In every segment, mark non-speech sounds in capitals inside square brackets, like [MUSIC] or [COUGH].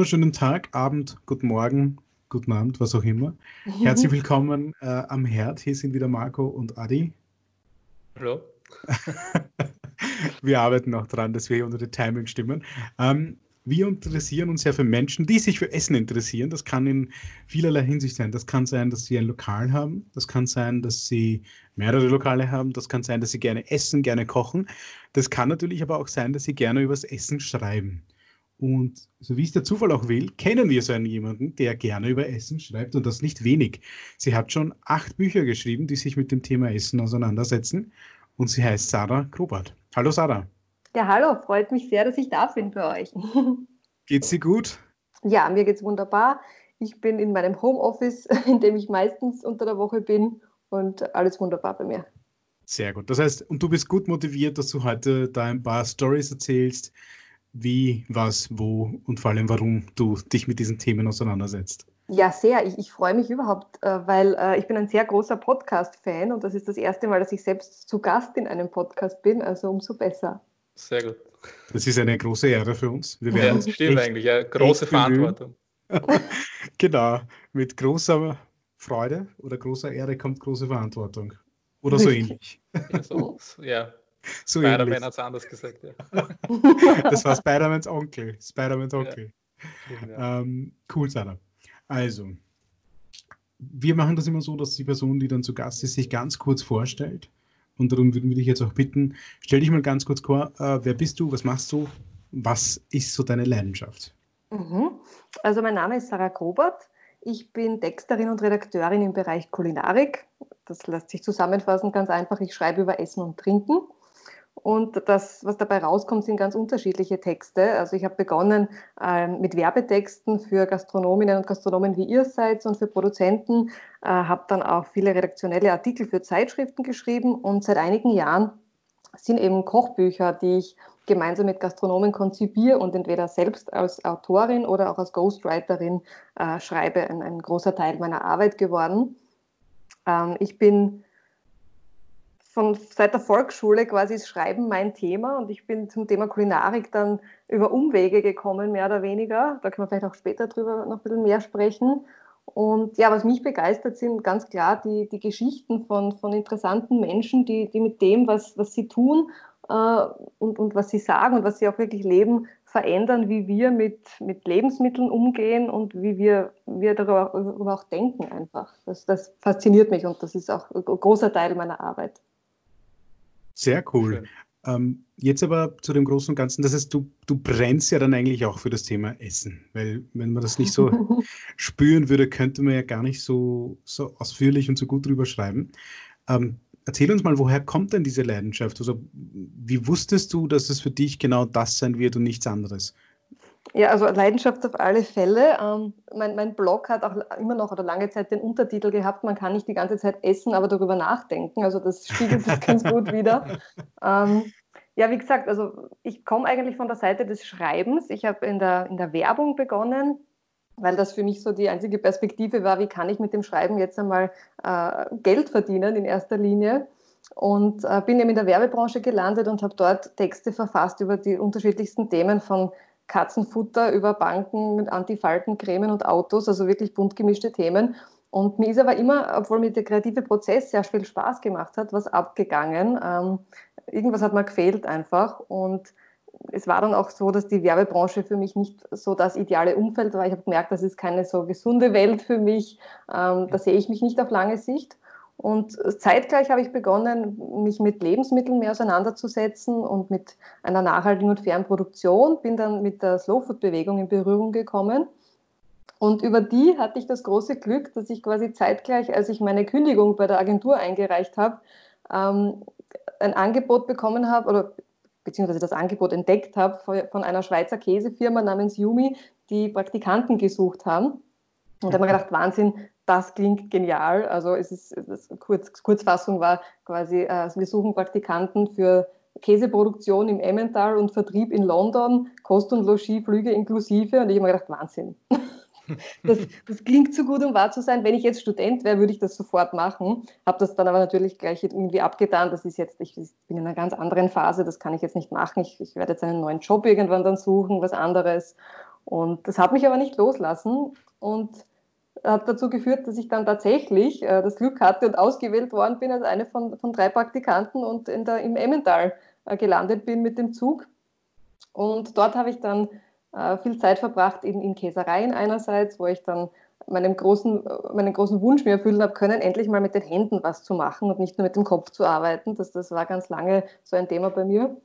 wunderschönen Tag, Abend, guten Morgen, guten Abend, was auch immer. [LAUGHS] Herzlich willkommen äh, am Herd. Hier sind wieder Marco und Adi. Hallo. [LAUGHS] wir arbeiten auch daran, dass wir hier unter die Timing stimmen. Ähm, wir interessieren uns ja für Menschen, die sich für Essen interessieren. Das kann in vielerlei Hinsicht sein. Das kann sein, dass sie ein Lokal haben. Das kann sein, dass sie mehrere Lokale haben. Das kann sein, dass sie gerne essen, gerne kochen. Das kann natürlich aber auch sein, dass sie gerne übers Essen schreiben. Und so wie es der Zufall auch will, kennen wir so einen jemanden, der gerne über Essen schreibt und das nicht wenig. Sie hat schon acht Bücher geschrieben, die sich mit dem Thema Essen auseinandersetzen. Und sie heißt Sarah Grobart. Hallo Sarah. Ja, hallo, freut mich sehr, dass ich da bin bei euch. [LAUGHS] Geht's dir gut? Ja, mir geht's wunderbar. Ich bin in meinem Homeoffice, [LAUGHS] in dem ich meistens unter der Woche bin und alles wunderbar bei mir. Sehr gut. Das heißt, und du bist gut motiviert, dass du heute da ein paar Stories erzählst, wie, was, wo und vor allem warum du dich mit diesen Themen auseinandersetzt. Ja, sehr. Ich, ich freue mich überhaupt, äh, weil äh, ich bin ein sehr großer Podcast-Fan und das ist das erste Mal, dass ich selbst zu Gast in einem Podcast bin, also umso besser. Sehr gut. Das ist eine große Ehre für uns. Wir werden ja, uns stimmt echt, eigentlich. Ja, große Verantwortung. [LAUGHS] genau. Mit großer Freude oder großer Ehre kommt große Verantwortung. Oder so ähnlich. Ja, so, ja. [LAUGHS] So Spider-Man hat es anders gesagt. Ja. [LAUGHS] das war Spider-Mans Onkel. Spider-Mans Onkel. Ja. Ähm, cool, Sarah. Also, wir machen das immer so, dass die Person, die dann zu Gast ist, sich ganz kurz vorstellt und darum würden wir dich jetzt auch bitten, stell dich mal ganz kurz vor, äh, wer bist du, was machst du, was ist so deine Leidenschaft? Mhm. Also mein Name ist Sarah Grobert. Ich bin Texterin und Redakteurin im Bereich Kulinarik. Das lässt sich zusammenfassen ganz einfach. Ich schreibe über Essen und Trinken. Und das, was dabei rauskommt, sind ganz unterschiedliche Texte. Also ich habe begonnen äh, mit Werbetexten für Gastronominnen und Gastronomen, wie ihr seid, und für Produzenten, äh, habe dann auch viele redaktionelle Artikel für Zeitschriften geschrieben und seit einigen Jahren sind eben Kochbücher, die ich gemeinsam mit Gastronomen konzipiere und entweder selbst als Autorin oder auch als Ghostwriterin äh, schreibe, ein, ein, großer Teil meiner Arbeit geworden. Ähm, ich bin von seit der Volksschule quasi ist Schreiben mein Thema und ich bin zum Thema Kulinarik dann über Umwege gekommen, mehr oder weniger. Da können wir vielleicht auch später drüber noch ein bisschen mehr sprechen. Und ja, was mich begeistert, sind ganz klar die, die Geschichten von, von interessanten Menschen, die, die mit dem, was, was sie tun äh, und, und was sie sagen und was sie auch wirklich leben, verändern, wie wir mit, mit Lebensmitteln umgehen und wie wir, wir darüber, darüber auch denken einfach. Das, das fasziniert mich und das ist auch ein großer Teil meiner Arbeit. Sehr cool. Ähm, jetzt aber zu dem Großen und Ganzen, das heißt, du, du brennst ja dann eigentlich auch für das Thema Essen, weil wenn man das nicht so [LAUGHS] spüren würde, könnte man ja gar nicht so, so ausführlich und so gut drüber schreiben. Ähm, erzähl uns mal, woher kommt denn diese Leidenschaft? Also, wie wusstest du, dass es für dich genau das sein wird und nichts anderes? Ja, also Leidenschaft auf alle Fälle. Ähm, mein, mein, Blog hat auch immer noch oder lange Zeit den Untertitel gehabt, man kann nicht die ganze Zeit essen, aber darüber nachdenken. Also das spiegelt sich ganz gut wieder. [LAUGHS] Ähm, ja, wie gesagt, also ich komme eigentlich von der Seite des Schreibens. Ich habe in der, in der Werbung begonnen, weil das für mich so die einzige Perspektive war, wie kann ich mit dem Schreiben jetzt einmal äh, Geld verdienen in erster Linie. Und äh, bin eben in der Werbebranche gelandet und habe dort Texte verfasst über die unterschiedlichsten Themen von Katzenfutter über Banken, Antifaltencremen und Autos, also wirklich bunt gemischte Themen. Und mir ist aber immer, obwohl mir der kreative Prozess sehr viel Spaß gemacht hat, was abgegangen. Ähm, irgendwas hat mir gefehlt einfach. Und es war dann auch so, dass die Werbebranche für mich nicht so das ideale Umfeld war. Ich habe gemerkt, das ist keine so gesunde Welt für mich. Ähm, da sehe ich mich nicht auf lange Sicht. Und zeitgleich habe ich begonnen, mich mit Lebensmitteln mehr auseinanderzusetzen und mit einer nachhaltigen und fairen Produktion. Bin dann mit der Slowfood-Bewegung in Berührung gekommen. Und über die hatte ich das große Glück, dass ich quasi zeitgleich, als ich meine Kündigung bei der Agentur eingereicht habe, ähm, ein Angebot bekommen habe oder beziehungsweise das Angebot entdeckt habe von einer Schweizer Käsefirma namens Yumi, die Praktikanten gesucht haben. Und da habe ich mir gedacht, Wahnsinn, das klingt genial. Also es ist, es Kurz, Kurzfassung war quasi, äh, wir suchen Praktikanten für Käseproduktion im Emmental und Vertrieb in London, Kost und Logis, Flüge inklusive. Und ich habe mir gedacht, Wahnsinn. [LAUGHS] Das, das, klingt zu gut, um wahr zu sein. Wenn ich jetzt Student wäre, würde ich das sofort machen. Habe das dann aber natürlich gleich irgendwie abgetan. Das ist jetzt, ich bin in einer ganz anderen Phase, das kann ich jetzt nicht machen. Ich, ich werde jetzt einen neuen Job irgendwann dann suchen, was anderes. Und das hat mich aber nicht loslassen und hat dazu geführt, dass ich dann tatsächlich äh, das Glück hatte und ausgewählt worden bin als eine von, von drei Praktikanten und in der, im Emmental äh, gelandet bin mit dem Zug. Und dort habe ich dann äh, viel Zeit verbracht in, in Käsereien einerseits, wo ich dann meinem großen, meinen großen Wunsch mir erfüllen habe können, endlich mal mit den Händen was zu machen und nicht nur mit dem Kopf zu arbeiten. Das, das war ganz lange so ein Thema bei mir.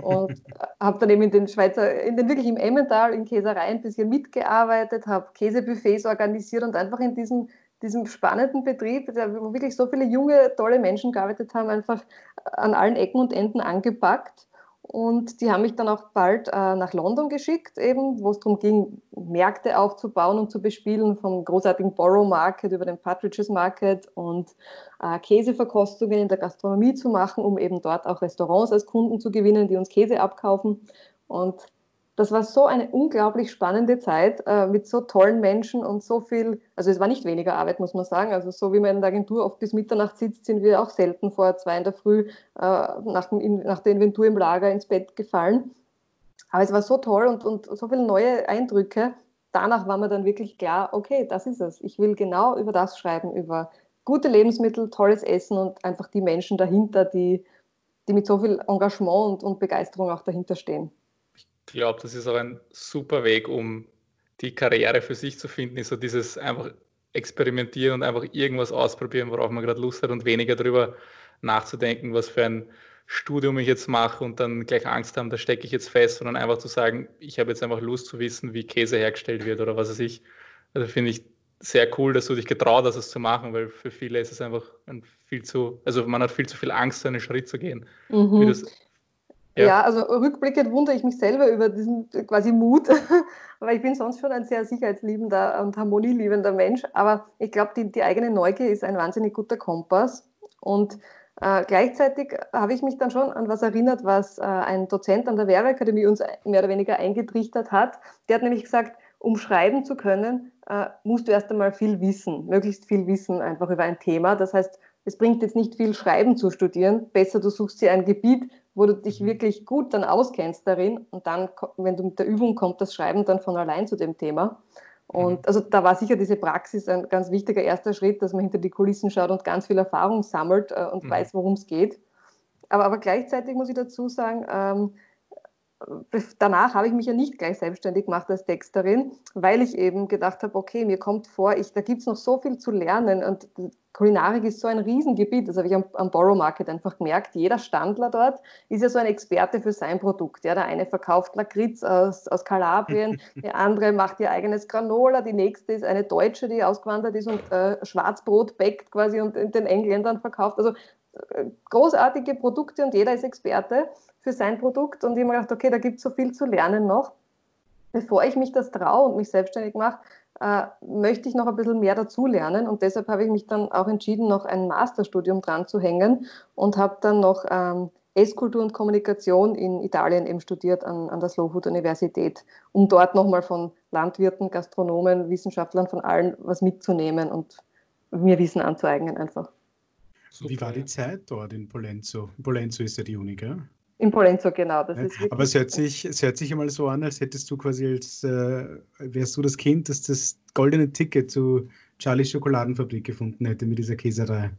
Und habe dann eben in den Schweizer, in den wirklich im Emmental, in Käsereien ein bisschen mitgearbeitet, habe Käsebuffets organisiert und einfach in diesem, diesem spannenden Betrieb, wo wirklich so viele junge, tolle Menschen gearbeitet haben, einfach an allen Ecken und Enden angepackt und die haben mich dann auch bald äh, nach London geschickt, eben, wo es darum ging, Märkte aufzubauen und zu bespielen, vom großartigen Borough Market über den Partridges Market und äh, Käseverkostungen in der Gastronomie zu machen, um eben dort auch Restaurants als Kunden zu gewinnen, die uns Käse abkaufen. Und das war so eine unglaublich spannende Zeit äh, mit so tollen Menschen und so viel, also es war nicht weniger Arbeit, muss man sagen. Also so wie man in der Agentur oft bis Mitternacht sitzt, sind wir auch selten vor zwei in der Früh äh, nach, dem, nach der Inventur im Lager ins Bett gefallen. Aber es war so toll und, und so viele neue Eindrücke. Danach war mir dann wirklich klar, okay, das ist es. Ich will genau über das schreiben, über gute Lebensmittel, tolles Essen und einfach die Menschen dahinter, die, die mit so viel Engagement und, und Begeisterung auch dahinter stehen. Ich glaube, das ist auch ein super Weg, um die Karriere für sich zu finden, ist so dieses einfach experimentieren und einfach irgendwas ausprobieren, worauf man gerade Lust hat und weniger darüber nachzudenken, was für ein Studium ich jetzt mache und dann gleich Angst haben, da stecke ich jetzt fest, sondern einfach zu sagen, ich habe jetzt einfach Lust zu wissen, wie Käse hergestellt wird oder was weiß ich. Also finde ich sehr cool, dass du dich getraut hast, es zu machen, weil für viele ist es einfach ein viel zu, also man hat viel zu viel Angst, einen Schritt zu gehen. Mhm. Ja. ja. also rückblickend wundere ich mich selber über diesen quasi Mut, [LAUGHS] weil ich bin sonst schon ein sehr sicherheitsliebender und harmonieliebender Mensch. Aber ich glaube, die, die eigene Neugier ist ein wahnsinnig guter Kompass. Und äh, gleichzeitig habe ich mich dann schon an was erinnert, was äh, ein Dozent an der Werbeakademie uns mehr oder weniger eingetrichtert hat. Der hat nämlich gesagt, um schreiben zu können, äh, musst du erst einmal viel wissen, möglichst viel wissen einfach über ein Thema. Das heißt, es bringt jetzt nicht viel Schreiben zu studieren. Besser, du suchst dir ein Gebiet, wo du dich mhm. wirklich gut dann auskennst darin und dann, wenn du mit der Übung kommt, das Schreiben dann von allein zu dem Thema. Und mhm. also da war sicher diese Praxis ein ganz wichtiger erster Schritt, dass man hinter die Kulissen schaut und ganz viel Erfahrung sammelt äh, und mhm. weiß, worum es geht. Aber, aber gleichzeitig muss ich dazu sagen, ähm, danach habe ich mich ja nicht gleich selbstständig gemacht als Texterin, weil ich eben gedacht habe, okay, mir kommt vor, ich, da gibt es noch so viel zu lernen und Kulinarik ist so ein Riesengebiet, das habe ich am, am Borrow Market einfach gemerkt. Jeder Standler dort ist ja so ein Experte für sein Produkt. Ja, der eine verkauft Lakritz aus, aus Kalabrien, [LAUGHS] der andere macht ihr eigenes Granola, die nächste ist eine Deutsche, die ausgewandert ist und äh, Schwarzbrot backt quasi und in den Engländern verkauft. Also äh, großartige Produkte und jeder ist Experte für sein Produkt. Und ich habe mir gedacht, okay, da gibt es so viel zu lernen noch. Bevor ich mich das traue und mich selbstständig mache, äh, möchte ich noch ein bisschen mehr dazulernen. Und deshalb habe ich mich dann auch entschieden, noch ein Masterstudium dran zu hängen und habe dann noch ähm, Esskultur und Kommunikation in Italien eben studiert an, an der Slow Food Universität, um dort nochmal von Landwirten, Gastronomen, Wissenschaftlern, von allen was mitzunehmen und mir Wissen anzueignen einfach. Wie war die Zeit dort in Polenzo? Polenzo ist ja die Uni, gell? In Polenzo, genau. Ja, aber es hört, sich, es hört sich einmal so an, als hättest du quasi als, äh, wärst du das Kind, das das goldene Ticket zu Charlies Schokoladenfabrik gefunden hätte mit dieser Käserei.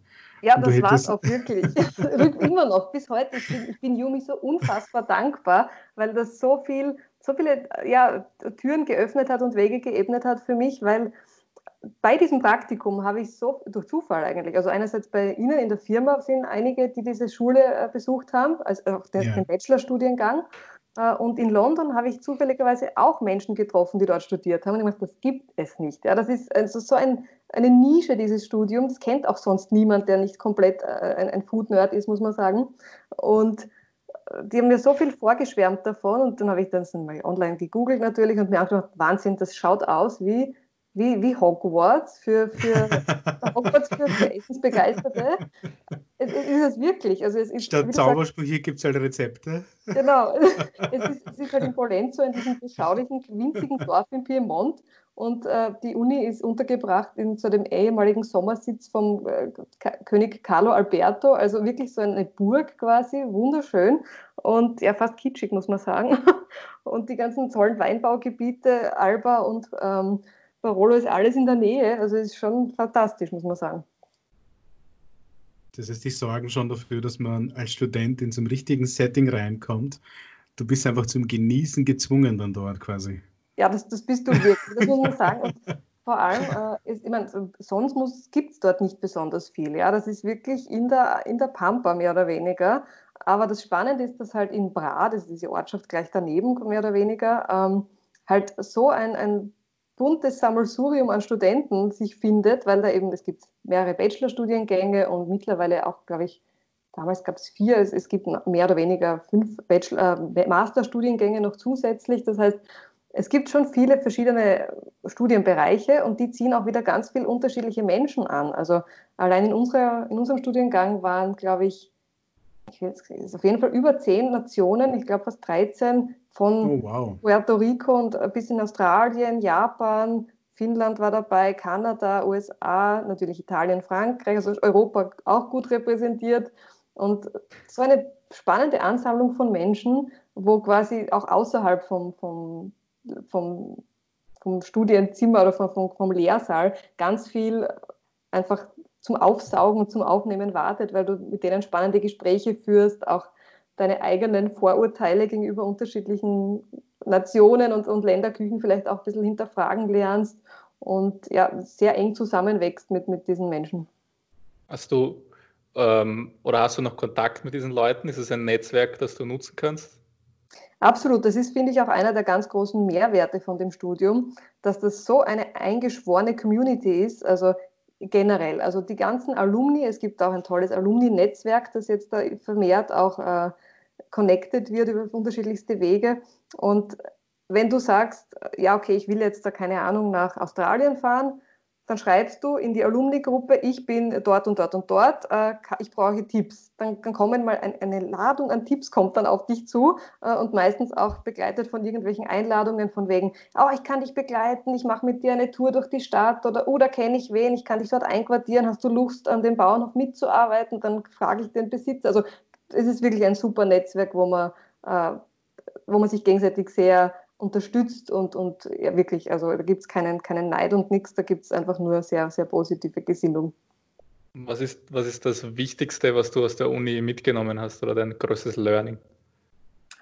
Ja, das war es auch wirklich. [LAUGHS] Immer noch, bis heute. Ich bin, ich bin Yumi so unfassbar dankbar, weil das so viel, so viele ja, Türen geöffnet hat und Wege geebnet hat für mich, weil bei diesem Praktikum habe ich so, durch Zufall eigentlich, also einerseits bei Ihnen in der Firma sind einige, die diese Schule äh, besucht haben, also auch den, ja. den Bachelorstudiengang. Äh, und in London habe ich zufälligerweise auch Menschen getroffen, die dort studiert haben. Und ich gedacht, das gibt es nicht. Ja, das ist also so ein, eine Nische, dieses Studium. Das kennt auch sonst niemand, der nicht komplett äh, ein, ein Food-Nerd ist, muss man sagen. Und die haben mir so viel vorgeschwärmt davon. Und dann habe ich das mal online gegoogelt natürlich und mir auch gedacht, Wahnsinn, das schaut aus wie wie, wie Hogwarts für, für [LAUGHS] Hogwarts für, für Essensbegeisterte. Es, es ist es wirklich. Also es ist, Statt Zaubersprüche gibt es halt Rezepte. Genau. [LAUGHS] Es ist, es ist halt in Polenzo, in diesem beschaulichen, winzigen Dorf in Piemont. und äh, die Uni ist untergebracht in so dem ehemaligen Sommersitz vom äh, König Carlo Alberto, also wirklich so eine Burg quasi, wunderschön und ja, fast kitschig, muss man sagen. [LAUGHS] Und die ganzen tollen Weinbaugebiete, Alba und ähm, Barolo ist alles in der Nähe, also ist schon fantastisch, muss man sagen. Das heißt, die sorgen schon dafür, dass man als Student in so einem richtigen Setting reinkommt. Du bist einfach zum Genießen gezwungen dann dort quasi. Ja, das, das bist du wirklich, [LAUGHS] das muss man sagen. Und vor allem, äh, ist, ich meine, sonst gibt es dort nicht besonders viel. Ja, das ist wirklich in der, in der Pampa mehr oder weniger. Aber das Spannende ist, dass halt in Bra, das ist diese Ortschaft gleich daneben mehr oder weniger, ähm, halt so ein, ein buntes Sammelsurium an Studenten sich findet, weil da eben, es gibt mehrere Bachelorstudiengänge und mittlerweile auch, glaube ich, damals gab es vier, es, es gibt mehr oder weniger fünf Bachelor, äh, Masterstudiengänge noch zusätzlich. Das heißt, es gibt schon viele verschiedene Studienbereiche und die ziehen auch wieder ganz viele unterschiedliche Menschen an. Also allein in, unserer, in unserem Studiengang waren, glaube ich, ich will auf jeden Fall über zehn Nationen, ich glaube fast 13 von oh, wow. Puerto Rico und bis in Australien, Japan, Finnland war dabei, Kanada, USA, natürlich Italien, Frankreich, also Europa auch gut repräsentiert. Und so eine spannende Ansammlung von Menschen, wo quasi auch außerhalb vom, vom, vom, vom Studienzimmer oder vom, vom Lehrsaal ganz viel einfach zum Aufsaugen und zum Aufnehmen wartet, weil du mit denen spannende Gespräche führst, auch deine eigenen Vorurteile gegenüber unterschiedlichen Nationen und, und Länderküchen vielleicht auch ein bisschen hinterfragen lernst und ja, sehr eng zusammenwächst mit, mit diesen Menschen. Hast du ähm, oder hast du noch Kontakt mit diesen Leuten? Ist es ein Netzwerk, das du nutzen kannst? Absolut, das ist, finde ich, auch einer der ganz großen Mehrwerte von dem Studium, dass das so eine eingeschworene Community ist. Also generell. Also die ganzen Alumni, es gibt auch ein tolles Alumni-Netzwerk, das jetzt da vermehrt auch äh, connected wird über unterschiedlichste Wege. Und wenn du sagst, ja, okay, ich will jetzt da keine Ahnung nach Australien fahren, dann schreibst du in die Alumni-Gruppe, ich bin dort und dort und dort, äh, ich brauche Tipps. Dann, dann kommen mal ein, eine Ladung an Tipps, kommt dann auf dich zu äh, und meistens auch begleitet von irgendwelchen Einladungen von wegen, oh, ich kann dich begleiten, ich mache mit dir eine Tour durch die Stadt oder, oder kenne ich wen, ich kann dich dort einquartieren, hast du Lust, an dem Bauernhof mitzuarbeiten, dann frage ich den Besitzer. Also es ist wirklich ein super Netzwerk, wo man, äh, wo man sich gegenseitig sehr unterstützt und, und ja, wirklich, also da gibt es keinen, keinen Neid und nichts, da gibt es einfach nur sehr, sehr positive Gesinnung. Was ist, was ist das Wichtigste, was du aus der Uni mitgenommen hast oder dein größtes Learning?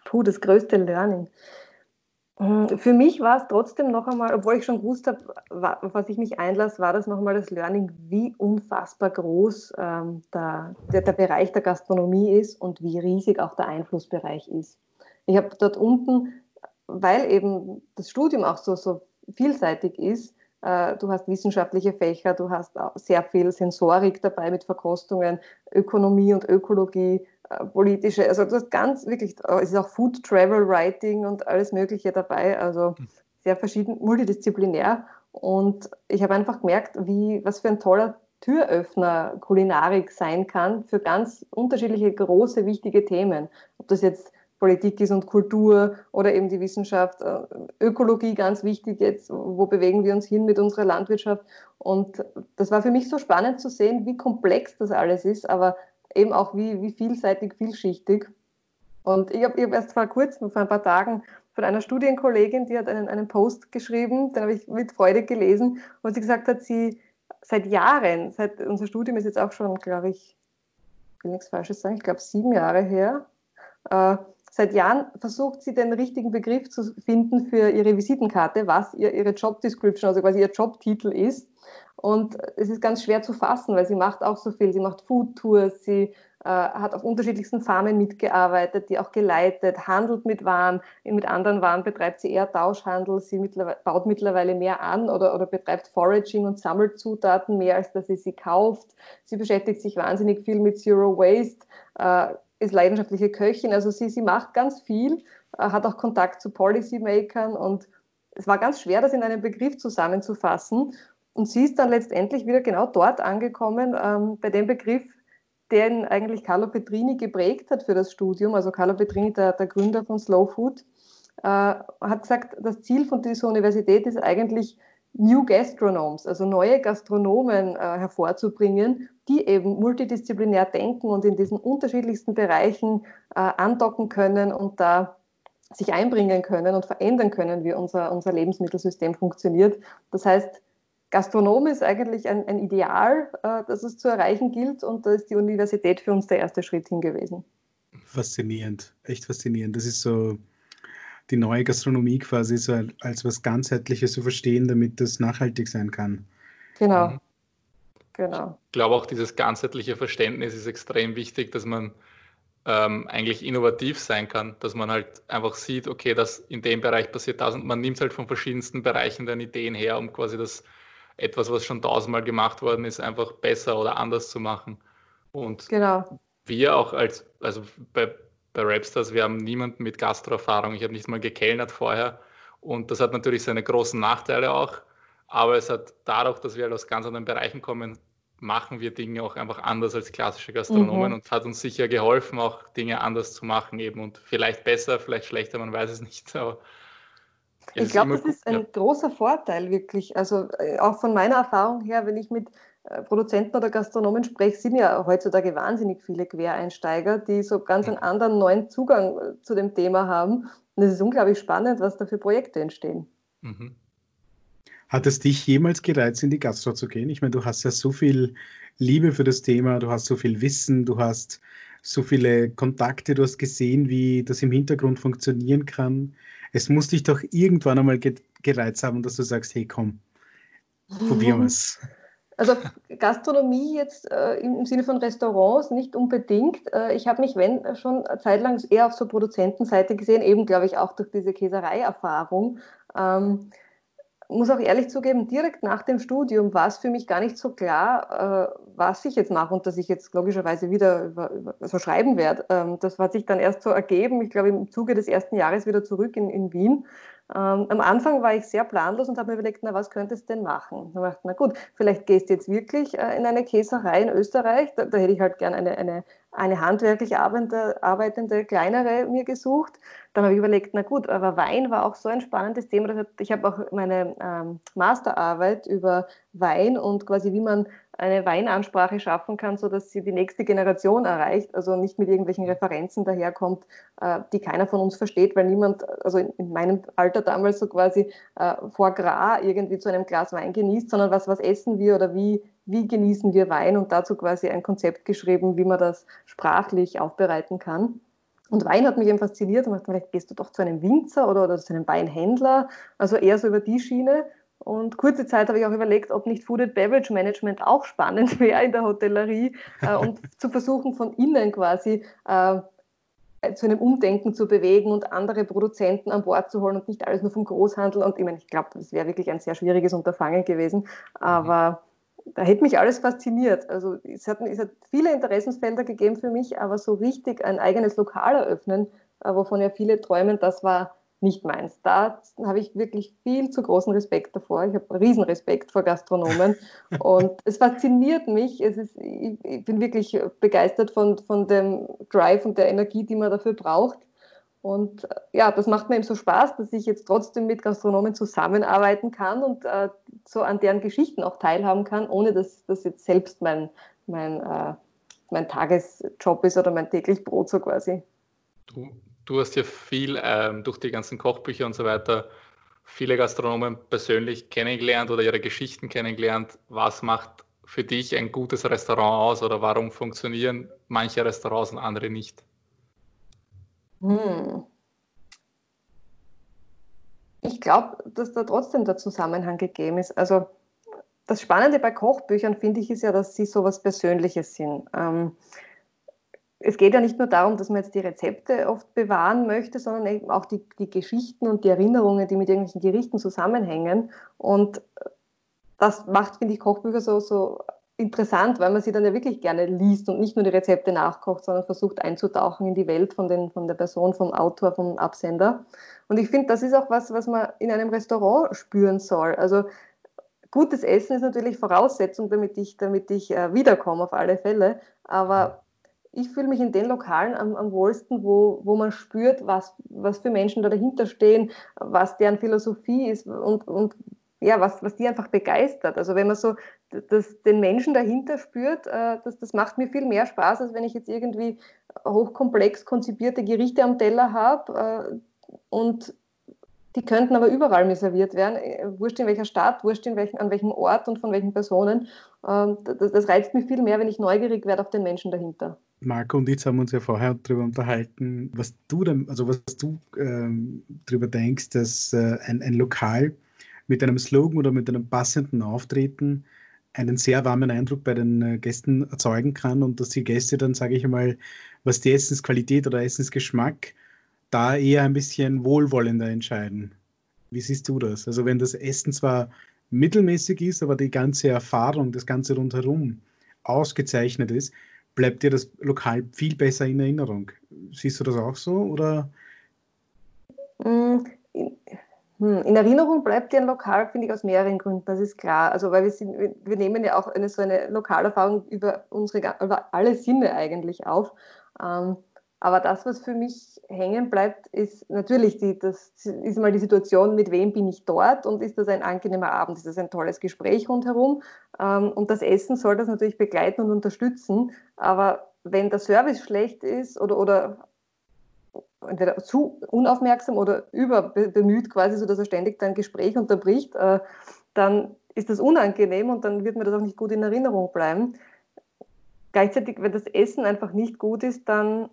Puh, das größte Learning. Hm, für mich war es trotzdem noch einmal, obwohl ich schon gewusst habe, was ich mich einlasse, war das noch einmal das Learning, wie unfassbar groß ähm, der, der, der Bereich der Gastronomie ist und wie riesig auch der Einflussbereich ist. Ich habe dort unten weil eben das Studium auch so, so vielseitig ist, äh, du hast wissenschaftliche Fächer, du hast sehr viel Sensorik dabei mit Verkostungen, Ökonomie und Ökologie, politische, also du hast ganz wirklich, äh, es ist auch Food Travel Writing und alles Mögliche dabei, also sehr verschieden, multidisziplinär. Und ich habe einfach gemerkt, wie, was für ein toller Türöffner Kulinarik sein kann für ganz unterschiedliche große, wichtige Themen. Ob das jetzt Politik ist und Kultur oder eben die Wissenschaft, äh, Ökologie ganz wichtig jetzt, wo bewegen wir uns hin mit unserer Landwirtschaft. Und das war für mich so spannend zu sehen, wie komplex das alles ist, aber eben auch wie, wie vielseitig, vielschichtig. Und ich habe hab erst vor kurzem, vor ein paar Tagen, von einer Studienkollegin, die hat einen, einen Post geschrieben, den habe ich mit Freude gelesen, wo sie gesagt hat, sie seit Jahren, seit unser Studium ist jetzt auch schon, glaube ich, ich will nichts Falsches sagen, ich glaube sieben Jahre her, äh, Seit Jahren versucht sie den richtigen Begriff zu finden für ihre Visitenkarte, was ihr, ihre Job Description, also quasi ihr Jobtitel ist. Und es ist ganz schwer zu fassen, weil sie macht auch so viel. Sie macht Food Tours, sie äh, hat auf unterschiedlichsten Farmen mitgearbeitet, die auch geleitet, handelt mit Waren. Mit anderen Waren betreibt sie eher Tauschhandel. Sie mittlerweile, baut mittlerweile mehr an oder, oder betreibt Foraging und sammelt Zutaten mehr, als dass sie sie kauft. Sie beschäftigt sich wahnsinnig viel mit Zero Waste. Äh, ist leidenschaftliche Köchin, also sie, sie macht ganz viel, äh, hat auch Kontakt zu Policymakern und es war ganz schwer, das in einem Begriff zusammenzufassen. Und sie ist dann letztendlich wieder genau dort angekommen, ähm, bei dem Begriff, den eigentlich Carlo Petrini geprägt hat für das Studium. Also Carlo Petrini, der, der Gründer von Slow Food, äh, hat gesagt, das Ziel von dieser Universität ist eigentlich, New Gastronomes, also neue Gastronomen äh, hervorzubringen, die eben multidisziplinär denken und in diesen unterschiedlichsten Bereichen äh, andocken können und da sich einbringen können und verändern können, wie unser, unser Lebensmittelsystem funktioniert. Das heißt, Gastronom ist eigentlich ein, ein Ideal, äh, das es zu erreichen gilt und da ist die Universität für uns der erste Schritt hingewiesen. Faszinierend, echt faszinierend. Das ist so die neue Gastronomie quasi so als was ganzheitliches zu verstehen, damit das nachhaltig sein kann. Genau. Mhm. Genau. Ich glaube auch dieses ganzheitliche Verständnis ist extrem wichtig, dass man ähm, eigentlich innovativ sein kann, dass man halt einfach sieht, okay, das in dem Bereich passiert das und man nimmt halt von verschiedensten Bereichen dann Ideen her, um quasi das etwas, was schon tausendmal gemacht worden ist, einfach besser oder anders zu machen. Und genau. wir auch als, also bei, bei Rapstars, wir haben niemanden mit Gastroerfahrung, ich habe nicht mal gekellnert vorher und das hat natürlich seine großen Nachteile auch, aber es hat dadurch, dass wir halt aus ganz anderen Bereichen kommen, machen wir Dinge auch einfach anders als klassische Gastronomen mhm. und hat uns sicher geholfen, auch Dinge anders zu machen eben und vielleicht besser, vielleicht schlechter, man weiß es nicht. [LAUGHS] Aber ich glaube, das ist ein ja. großer Vorteil wirklich. Also äh, auch von meiner Erfahrung her, wenn ich mit äh, Produzenten oder Gastronomen spreche, sind ja heutzutage wahnsinnig viele Quereinsteiger, die so ganz einen anderen neuen Zugang äh, zu dem Thema haben. Und es ist unglaublich spannend, was da für Projekte entstehen. Mhm. Hat es dich jemals gereizt, in die Gastro zu gehen? Ich meine, du hast ja so viel Liebe für das Thema, du hast so viel Wissen, du hast so viele Kontakte, du hast gesehen, wie das im Hintergrund funktionieren kann. Es muss dich doch irgendwann einmal gereizt haben, dass du sagst, hey komm, probieren wir es. Also Gastronomie jetzt äh, im Sinne von Restaurants nicht unbedingt. Äh, ich habe mich, wenn schon zeitlang eher auf so Produzentenseite gesehen, eben glaube ich auch durch diese Käsereierfahrung. Ähm, muss auch ehrlich zugeben, direkt nach dem Studium war es für mich gar nicht so klar, äh, was ich jetzt mache und dass ich jetzt logischerweise wieder über, über, so schreiben werde. Ähm, das hat sich dann erst so ergeben, ich glaube im Zuge des ersten Jahres wieder zurück in, in Wien. Ähm, am Anfang war ich sehr planlos und habe mir überlegt, na, was könntest du denn machen? Dann dachte na gut, vielleicht gehst du jetzt wirklich äh, in eine Käserei in Österreich. Da, da hätte ich halt gerne eine, eine, eine handwerklich arbeitende, kleinere mir gesucht. Dann habe ich überlegt, na gut, aber Wein war auch so ein spannendes Thema. Ich habe auch meine ähm, Masterarbeit über Wein und quasi wie man eine Weinansprache schaffen kann, sodass sie die nächste Generation erreicht, also nicht mit irgendwelchen Referenzen daherkommt, äh, die keiner von uns versteht, weil niemand, also in, meinem Alter damals so quasi äh, vor Gras irgendwie zu einem Glas Wein genießt, sondern was, was essen wir oder wie, wie genießen wir Wein und dazu quasi ein Konzept geschrieben, wie man das sprachlich aufbereiten kann. Und Wein hat mich eben fasziniert und dachte, vielleicht gehst du doch zu einem Winzer oder, oder zu einem Weinhändler, also eher so über die Schiene. Und kurze Zeit habe ich auch überlegt, ob nicht Food and Beverage Management auch spannend [LAUGHS] wäre in der Hotellerie äh, und zu versuchen, von innen quasi äh, zu einem Umdenken zu bewegen und andere Produzenten an Bord zu holen und nicht alles nur vom Großhandel. Und ich meine, ich glaube, das wäre wirklich ein sehr schwieriges Unterfangen gewesen. Aber da hätte mich alles fasziniert. Also es hat, es hat viele Interessensfelder gegeben für mich, aber so richtig ein eigenes Lokal eröffnen, äh, wovon ja viele träumen, das war nicht meins. Da habe ich wirklich viel zu großen Respekt davor. Ich habe riesen Respekt vor Gastronomen [LAUGHS] und es fasziniert mich. Es ist, ich, ich, bin wirklich begeistert von, von dem Drive und der Energie, die man dafür braucht. Und äh, ja, das macht mir eben so Spaß, dass ich jetzt trotzdem mit Gastronomen zusammenarbeiten kann und äh, so an deren Geschichten auch teilhaben kann, ohne dass das jetzt selbst mein, mein, äh, mein Tagesjob ist oder mein täglich Brot so quasi. Du, du hast ja viel ähm, durch die ganzen Kochbücher und so weiter viele Gastronomen persönlich kennengelernt oder ihre Geschichten kennengelernt. Was macht für dich ein gutes Restaurant aus oder warum funktionieren manche Restaurants und andere nicht? Hm. Ich glaube, dass da trotzdem der Zusammenhang gegeben ist. Also das Spannende bei Kochbüchern finde ich ist ja, dass sie so was Persönliches sind. Ähm, es geht ja nicht nur darum, dass man jetzt die Rezepte oft bewahren möchte, sondern eben auch die, die Geschichten und die Erinnerungen, die mit irgendwelchen Gerichten zusammenhängen. Und das macht, finde ich, Kochbücher so, so interessant, weil man sie dann ja wirklich gerne liest und nicht nur die Rezepte nachkocht, sondern versucht einzutauchen in die Welt von, den, von der Person, vom Autor, vom Absender. Und ich finde, das ist auch was, was man in einem Restaurant spüren soll. Also gutes Essen ist natürlich Voraussetzung, damit ich, damit ich äh, wiederkomme auf alle Fälle. Aber ich fühle mich in den Lokalen am, am wohlsten, wo, wo man spürt, was, was für Menschen da dahinter stehen, was deren Philosophie ist und, und ja, was, was die einfach begeistert. Also wenn man so das, den Menschen dahinter spürt, äh, das, das macht mir viel mehr Spaß, als wenn ich jetzt irgendwie hochkomplex konzipierte Gerichte am Teller habe äh, und die könnten aber überall serviert werden, äh, wurscht in welcher Stadt, wurscht in welchen, an welchem Ort und von welchen Personen. Ähm, das, das reizt mich viel mehr, wenn ich neugierig werde auf den Menschen dahinter. Marco und ich haben uns ja vorher darüber unterhalten, was du, denn, also was du ähm, darüber denkst, dass äh, ein, ein Lokal mit einem Slogan oder mit einem passenden Auftreten einen sehr warmen Eindruck bei den äh, Gästen erzeugen kann und dass die Gäste dann, sage ich mal, was die Essensqualität oder Essensgeschmack da eher ein bisschen wohlwollender entscheiden. Wie siehst du das? Also wenn das Essen zwar mittelmäßig ist, aber die ganze Erfahrung, das ganze rundherum ausgezeichnet ist, bleibt dir das Lokal viel besser in Erinnerung. Siehst du das auch so oder? Hm, in Erinnerung bleibt dir ein Lokal, finde ich, aus mehreren Gründen, das ist klar. Also, weil wir, sind, wir nehmen ja auch eine, so eine Lokalerfahrung über, unsere, über alle Sinne eigentlich auf. Ähm, aber das, was für mich hängen bleibt, ist natürlich die, das ist mal die Situation, mit wem bin ich dort und ist das ein angenehmer Abend, ist das ein tolles Gespräch rundherum. Ähm, und das Essen soll das natürlich begleiten und unterstützen. Aber wenn der Service schlecht ist oder, oder entweder zu unaufmerksam oder überbemüht quasi, sodass er ständig dein Gespräch unterbricht, äh, dann ist das unangenehm und dann wird mir das auch nicht gut in Erinnerung bleiben. Gleichzeitig, wenn das Essen einfach nicht gut ist, dann,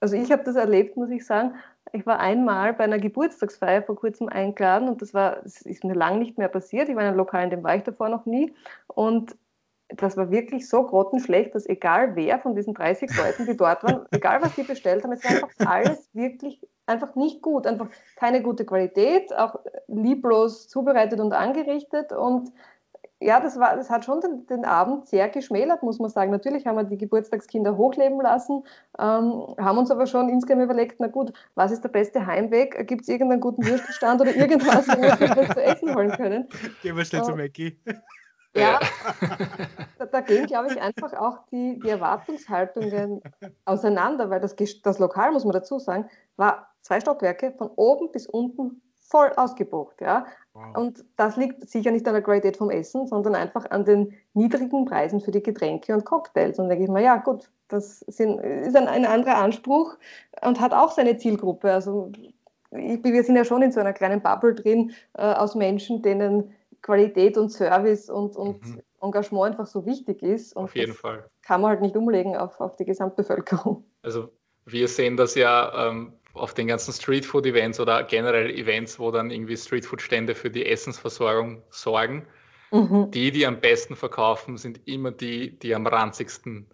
also ich habe das erlebt, muss ich sagen, ich war einmal bei einer Geburtstagsfeier vor kurzem eingeladen und das war, das ist mir lang nicht mehr passiert. Ich war in einem Lokal, in dem war ich davor noch nie. Und das war wirklich so grottenschlecht, dass egal wer von diesen 30 Leuten, die dort waren, [LAUGHS] egal was die bestellt haben, es war einfach alles wirklich einfach nicht gut. Einfach keine gute Qualität, auch lieblos zubereitet und angerichtet. Und ja, das, war, das hat schon den, den Abend sehr geschmälert, muss man sagen. Natürlich haben wir die Geburtstagskinder hochleben lassen, ähm, haben uns aber schon insgesamt überlegt, na gut, was ist der beste Heimweg? Gibt es irgendeinen guten Würstelstand oder irgendwas, wo wir [LAUGHS] was zu essen holen können? Gehen wir schnell äh, zu Mackie. Ja, [LAUGHS] da, da, gehen, glaube ich, einfach auch die, die Erwartungshaltungen auseinander, weil das, das Lokal, muss man dazu sagen, war zwei Stockwerke von oben bis unten voll ausgebucht. Ja? Wow. Und das liegt sicher nicht an der Qualität vom Essen, sondern einfach an den niedrigen Preisen für die Getränke und Cocktails. Und da denke ich mir, ja gut, das sind, ist ein, ein anderer Anspruch und hat auch seine Zielgruppe. Also ich, wir sind ja schon in so einer kleinen Bubble drin äh, aus Menschen, denen Qualität und Service und, und mhm. Engagement einfach so wichtig ist. Und auf jeden Fall. Kann man halt nicht umlegen auf, auf die Gesamtbevölkerung. Also wir sehen das ja ähm, auf den ganzen Streetfood-Events oder generell Events, wo dann irgendwie Streetfood-Stände für die Essensversorgung sorgen. Mhm. Die, die am besten verkaufen, sind immer die, die am ranzigsten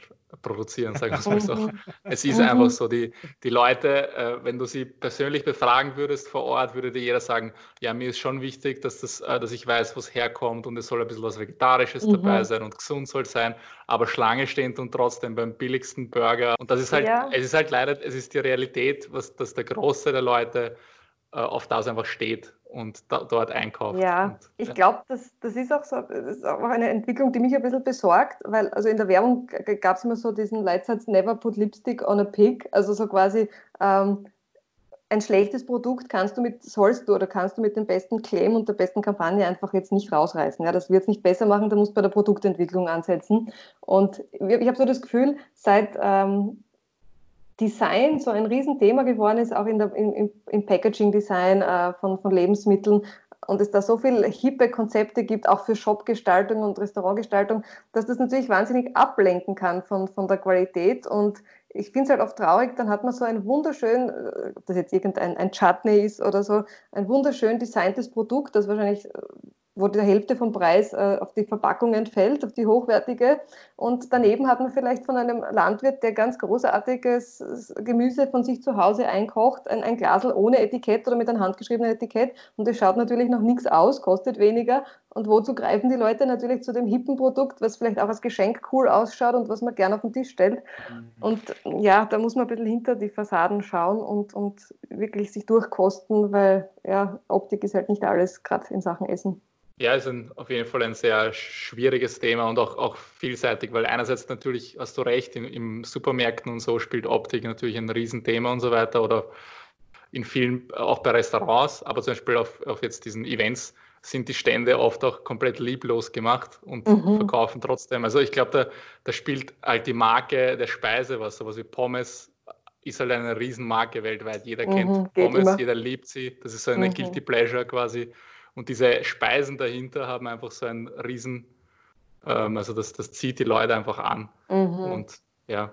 produzieren, sagen wir es mal so. Mhm. Es ist einfach mhm. so, die, die Leute, äh, wenn du sie persönlich befragen würdest vor Ort, würde dir jeder sagen, ja, mir ist schon wichtig, dass, das, äh, dass ich weiß, wo es herkommt und es soll ein bisschen was Vegetarisches mhm. dabei sein und gesund soll sein, aber Schlange stehen und trotzdem beim billigsten Burger. Und das ist halt, ja. es ist halt leider, es ist die Realität, was, dass der Große der Leute äh, auf das einfach steht und da, dort einkauft. Ja, und, ich glaube, das, das ist auch so, das ist auch eine Entwicklung, die mich ein bisschen besorgt, weil also in der Werbung gab es immer so diesen Leitsatz Never put lipstick on a pig, also so quasi ähm, ein schlechtes Produkt kannst du mit, sollst du oder kannst du mit dem besten Claim und der besten Kampagne einfach jetzt nicht rausreißen. Ja, das wird es nicht besser machen, da musst du bei der Produktentwicklung ansetzen. Und ich habe so das Gefühl, seit ähm, Design so ein Riesenthema geworden ist, auch in der, im, im Packaging-Design äh, von, von Lebensmitteln und es da so viele hippe Konzepte gibt, auch für Shopgestaltung und Restaurantgestaltung, dass das natürlich wahnsinnig ablenken kann von, von der Qualität. Und ich finde es halt oft traurig, dann hat man so ein wunderschön, äh, ob das jetzt irgendein ein Chutney ist oder so, ein wunderschön designtes Produkt, das wahrscheinlich äh, wo die Hälfte vom Preis äh, auf die Verpackung entfällt, auf die hochwertige. Und daneben hat man vielleicht von einem Landwirt, der ganz großartiges Gemüse von sich zu Hause einkocht, ein, ein Glasel ohne Etikett oder mit einem handgeschriebenen Etikett. Und das schaut natürlich noch nichts aus, kostet weniger. Und wozu greifen die Leute natürlich zu dem hippen Produkt, was vielleicht auch als Geschenk cool ausschaut und was man gerne auf den Tisch stellt. Mhm. Und ja, da muss man ein bisschen hinter die Fassaden schauen und, und wirklich sich durchkosten, weil ja, Optik ist halt nicht alles, gerade in Sachen Essen. Ja, ist ein, auf jeden Fall ein sehr schwieriges Thema und auch, auch vielseitig, weil einerseits natürlich hast du recht, in, im Supermärkten und so spielt Optik natürlich ein Riesenthema und so weiter oder in vielen, auch bei Restaurants, aber zum Beispiel auf, auf jetzt diesen Events sind die Stände oft auch komplett lieblos gemacht und mhm. verkaufen trotzdem. Also ich glaube, da, da spielt halt die Marke der Speise was, sowas wie Pommes ist halt eine Riesenmarke weltweit. Jeder mhm, kennt Pommes, immer. jeder liebt sie. Das ist so eine mhm. Guilty Pleasure quasi. Und diese Speisen dahinter haben einfach so einen Riesen, ähm, also das, das zieht die Leute einfach an. Mhm. Und ja,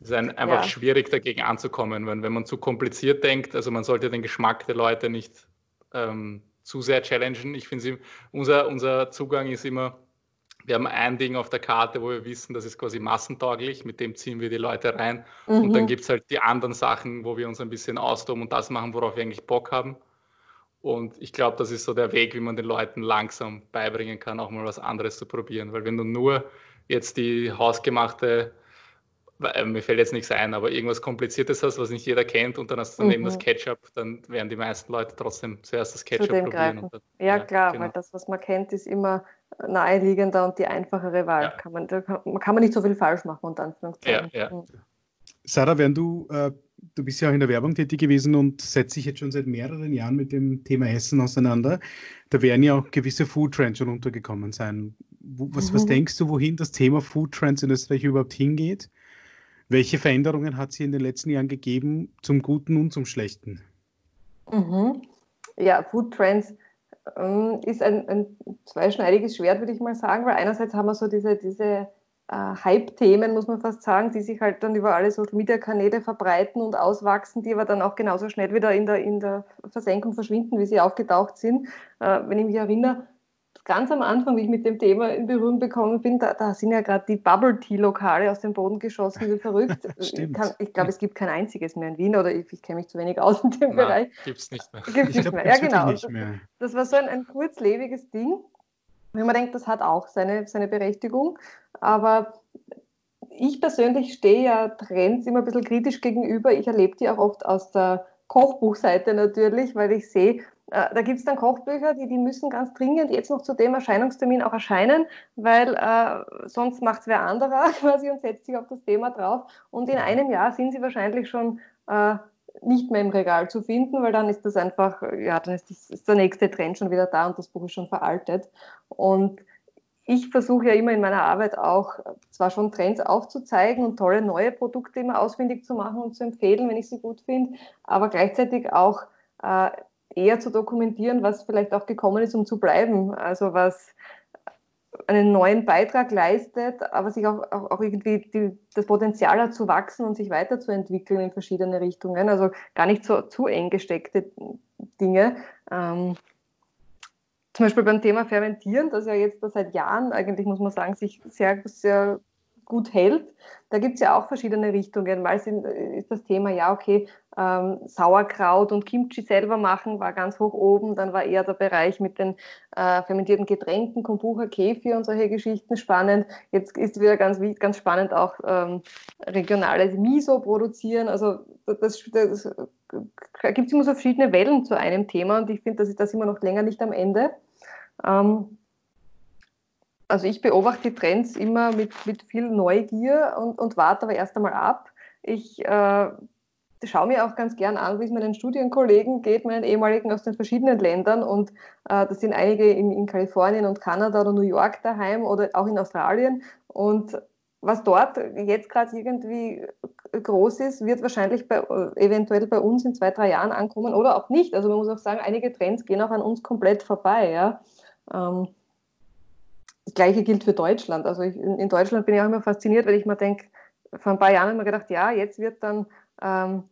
es ist ein, einfach ja. schwierig dagegen anzukommen, wenn, wenn man zu kompliziert denkt. Also man sollte den Geschmack der Leute nicht ähm, zu sehr challengen. Ich finde, unser, unser Zugang ist immer, wir haben ein Ding auf der Karte, wo wir wissen, das ist quasi massentauglich, mit dem ziehen wir die Leute rein. Mhm. Und dann gibt es halt die anderen Sachen, wo wir uns ein bisschen austoben und das machen, worauf wir eigentlich Bock haben. Und ich glaube, das ist so der Weg, wie man den Leuten langsam beibringen kann, auch mal was anderes zu probieren. Weil wenn du nur jetzt die hausgemachte äh, mir fällt jetzt nichts ein, aber irgendwas Kompliziertes hast, was nicht jeder kennt und dann hast du daneben mhm. das Ketchup, dann werden die meisten Leute trotzdem zuerst das Ketchup probieren. Dann, ja, ja, klar, genau. weil das, was man kennt, ist immer naheliegender und die einfachere Wahl. Ja. Kann man, da kann, kann, man nicht so viel falsch machen, unter Anführungszeichen. Ja, ja. Mhm. Sarah, während du, äh, du bist ja auch in der Werbung tätig gewesen und setzt dich jetzt schon seit mehreren Jahren mit dem Thema Essen auseinander. Da werden ja auch gewisse Food Trends schon untergekommen sein. Was, mhm. was denkst du, wohin das Thema Food Trends in Österreich überhaupt hingeht? Welche Veränderungen hat sie in den letzten Jahren gegeben, zum Guten und zum Schlechten? Mhm. Ja, Food Trends ähm, ist ein, ein, zweischneidiges Schwert, würde ich mal sagen, weil einerseits haben wir so diese, diese äh, Hype-Themen, muss man fast sagen, die sich halt dann über alle Social-Media-Kanäle verbreiten und auswachsen, die aber dann auch genauso schnell wieder in der, in der Versenkung verschwinden, wie sie aufgetaucht sind. Äh, wenn ich mich erinnere, ganz am Anfang, wie ich mit dem Thema in Berührung bekommen bin, da, da sind ja gerade die Bubble Tea Lokale aus dem Boden geschossen, wie verrückt. [LAUGHS] ich, ich glaube, es gibt kein einziges mehr in Wien oder ich, ich kenne mich zu wenig aus in dem Nein, Bereich. Gibt es nicht mehr. Gibt's nicht glaub, mehr. Ja, genau. Nicht mehr. Das, das, war so ein, ein kurzlebiges Ding. Wenn man denkt, das hat auch seine, seine Berechtigung. Aber ich persönlich stehe ja Trends immer ein bisschen kritisch gegenüber. Ich erlebe die auch oft aus der Kochbuchseite natürlich, weil ich sehe, äh, da gibt es dann Kochbücher, die, die müssen ganz dringend jetzt noch zu dem Erscheinungstermin auch erscheinen, weil äh, sonst macht es wer anderer [LAUGHS] quasi und setzt sich auf das Thema drauf. Und in einem Jahr sind sie wahrscheinlich schon äh, nicht mehr im Regal zu finden, weil dann ist das einfach, ja, dann ist, das, ist der nächste Trend schon wieder da und das Buch ist schon veraltet. Und ich versuche ja immer in meiner Arbeit auch zwar schon Trends aufzuzeigen und tolle neue Produkte immer ausfindig zu machen und zu empfehlen, wenn ich sie gut finde, aber gleichzeitig auch äh, eher zu dokumentieren, was vielleicht auch gekommen ist, um zu bleiben. Also was einen neuen Beitrag leistet, aber sich auch, auch, auch irgendwie die, das Potenzial hat zu wachsen und sich weiterzuentwickeln in verschiedene Richtungen. Also gar nicht so zu eng gesteckte Dinge. Ähm, zum Beispiel beim Thema Fermentieren, das ja jetzt seit Jahren eigentlich, muss man sagen, sich sehr, sehr gut hält. Da gibt es ja auch verschiedene Richtungen. Mal sind, ist das Thema, ja, okay, ähm, Sauerkraut und Kimchi selber machen war ganz hoch oben. Dann war eher der Bereich mit den äh, fermentierten Getränken, Kombucha, Kefir und solche Geschichten spannend. Jetzt ist wieder ganz, ganz spannend auch ähm, regionales Miso produzieren. Also das, das, gibt es immer so verschiedene Wellen zu einem Thema und ich finde, das ist das immer noch länger nicht am Ende. Ähm, also ich beobachte die Trends immer mit, mit viel Neugier und, und warte aber erst einmal ab. Ich äh, schaue mir auch ganz gern an, wie es meinen Studienkollegen geht, meinen ehemaligen aus den verschiedenen Ländern. Und äh, das sind einige in, in Kalifornien und Kanada oder New York daheim oder auch in Australien. Und was dort jetzt gerade irgendwie groß ist, wird wahrscheinlich bei, eventuell bei uns in zwei, drei Jahren ankommen oder auch nicht. Also man muss auch sagen, einige Trends gehen auch an uns komplett vorbei. Ja? Ähm, das Gleiche gilt für Deutschland. Also ich, in Deutschland bin ich auch immer fasziniert, weil ich mir denke, vor ein paar Jahren habe ich mir gedacht, ja, jetzt wird dann ähm,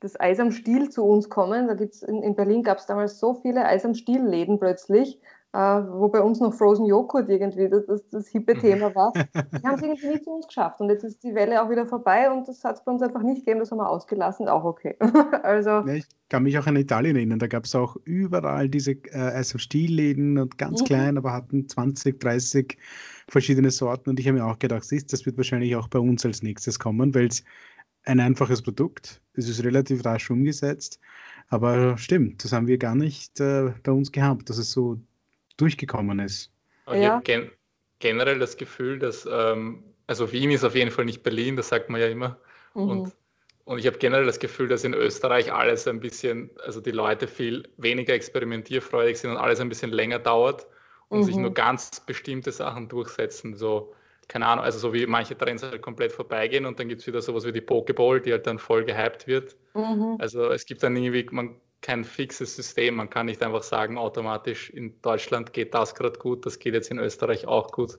das Eis am Stiel zu uns kommen. Da gibt's in, in Berlin gab es damals so viele Eis am Stiel-Läden plötzlich, äh, wo bei uns noch Frozen Joghurt irgendwie das, das, das hippe mhm. Thema war. [LAUGHS] Die haben es irgendwie nicht zu uns geschafft. Und jetzt ist die Welle auch wieder vorbei und das hat es bei uns einfach nicht gegeben, das haben wir ausgelassen, auch okay. [LAUGHS] also, ich kann mich auch an Italien erinnern, da gab es auch überall diese äh, Eis am Stiel-Läden und ganz mhm. klein, aber hatten 20, 30 verschiedene Sorten und ich habe mir auch gedacht, das wird wahrscheinlich auch bei uns als nächstes kommen, weil es ein einfaches Produkt. Es ist relativ rasch umgesetzt. Aber stimmt, das haben wir gar nicht äh, bei uns gehabt, dass es so durchgekommen ist. Und ja. ich habe gen generell das Gefühl, dass, ähm, also Wien ist auf jeden Fall nicht Berlin, das sagt man ja immer. Mhm. Und, Und ich habe generell das Gefühl, dass in Österreich alles ein bisschen, also die Leute viel weniger experimentierfreudig sind und alles ein bisschen länger dauert und mhm. sich nur ganz bestimmte Sachen durchsetzen. So, keine Ahnung, also so wie manche Trends halt komplett vorbeigehen und dann gibt es wieder sowas wie die Pokeball, die halt dann voll gehypt wird. Mhm. Also es gibt dann irgendwie man, kein fixes System. Man kann nicht einfach sagen, automatisch in Deutschland geht das gerade gut, das geht jetzt in Österreich auch gut.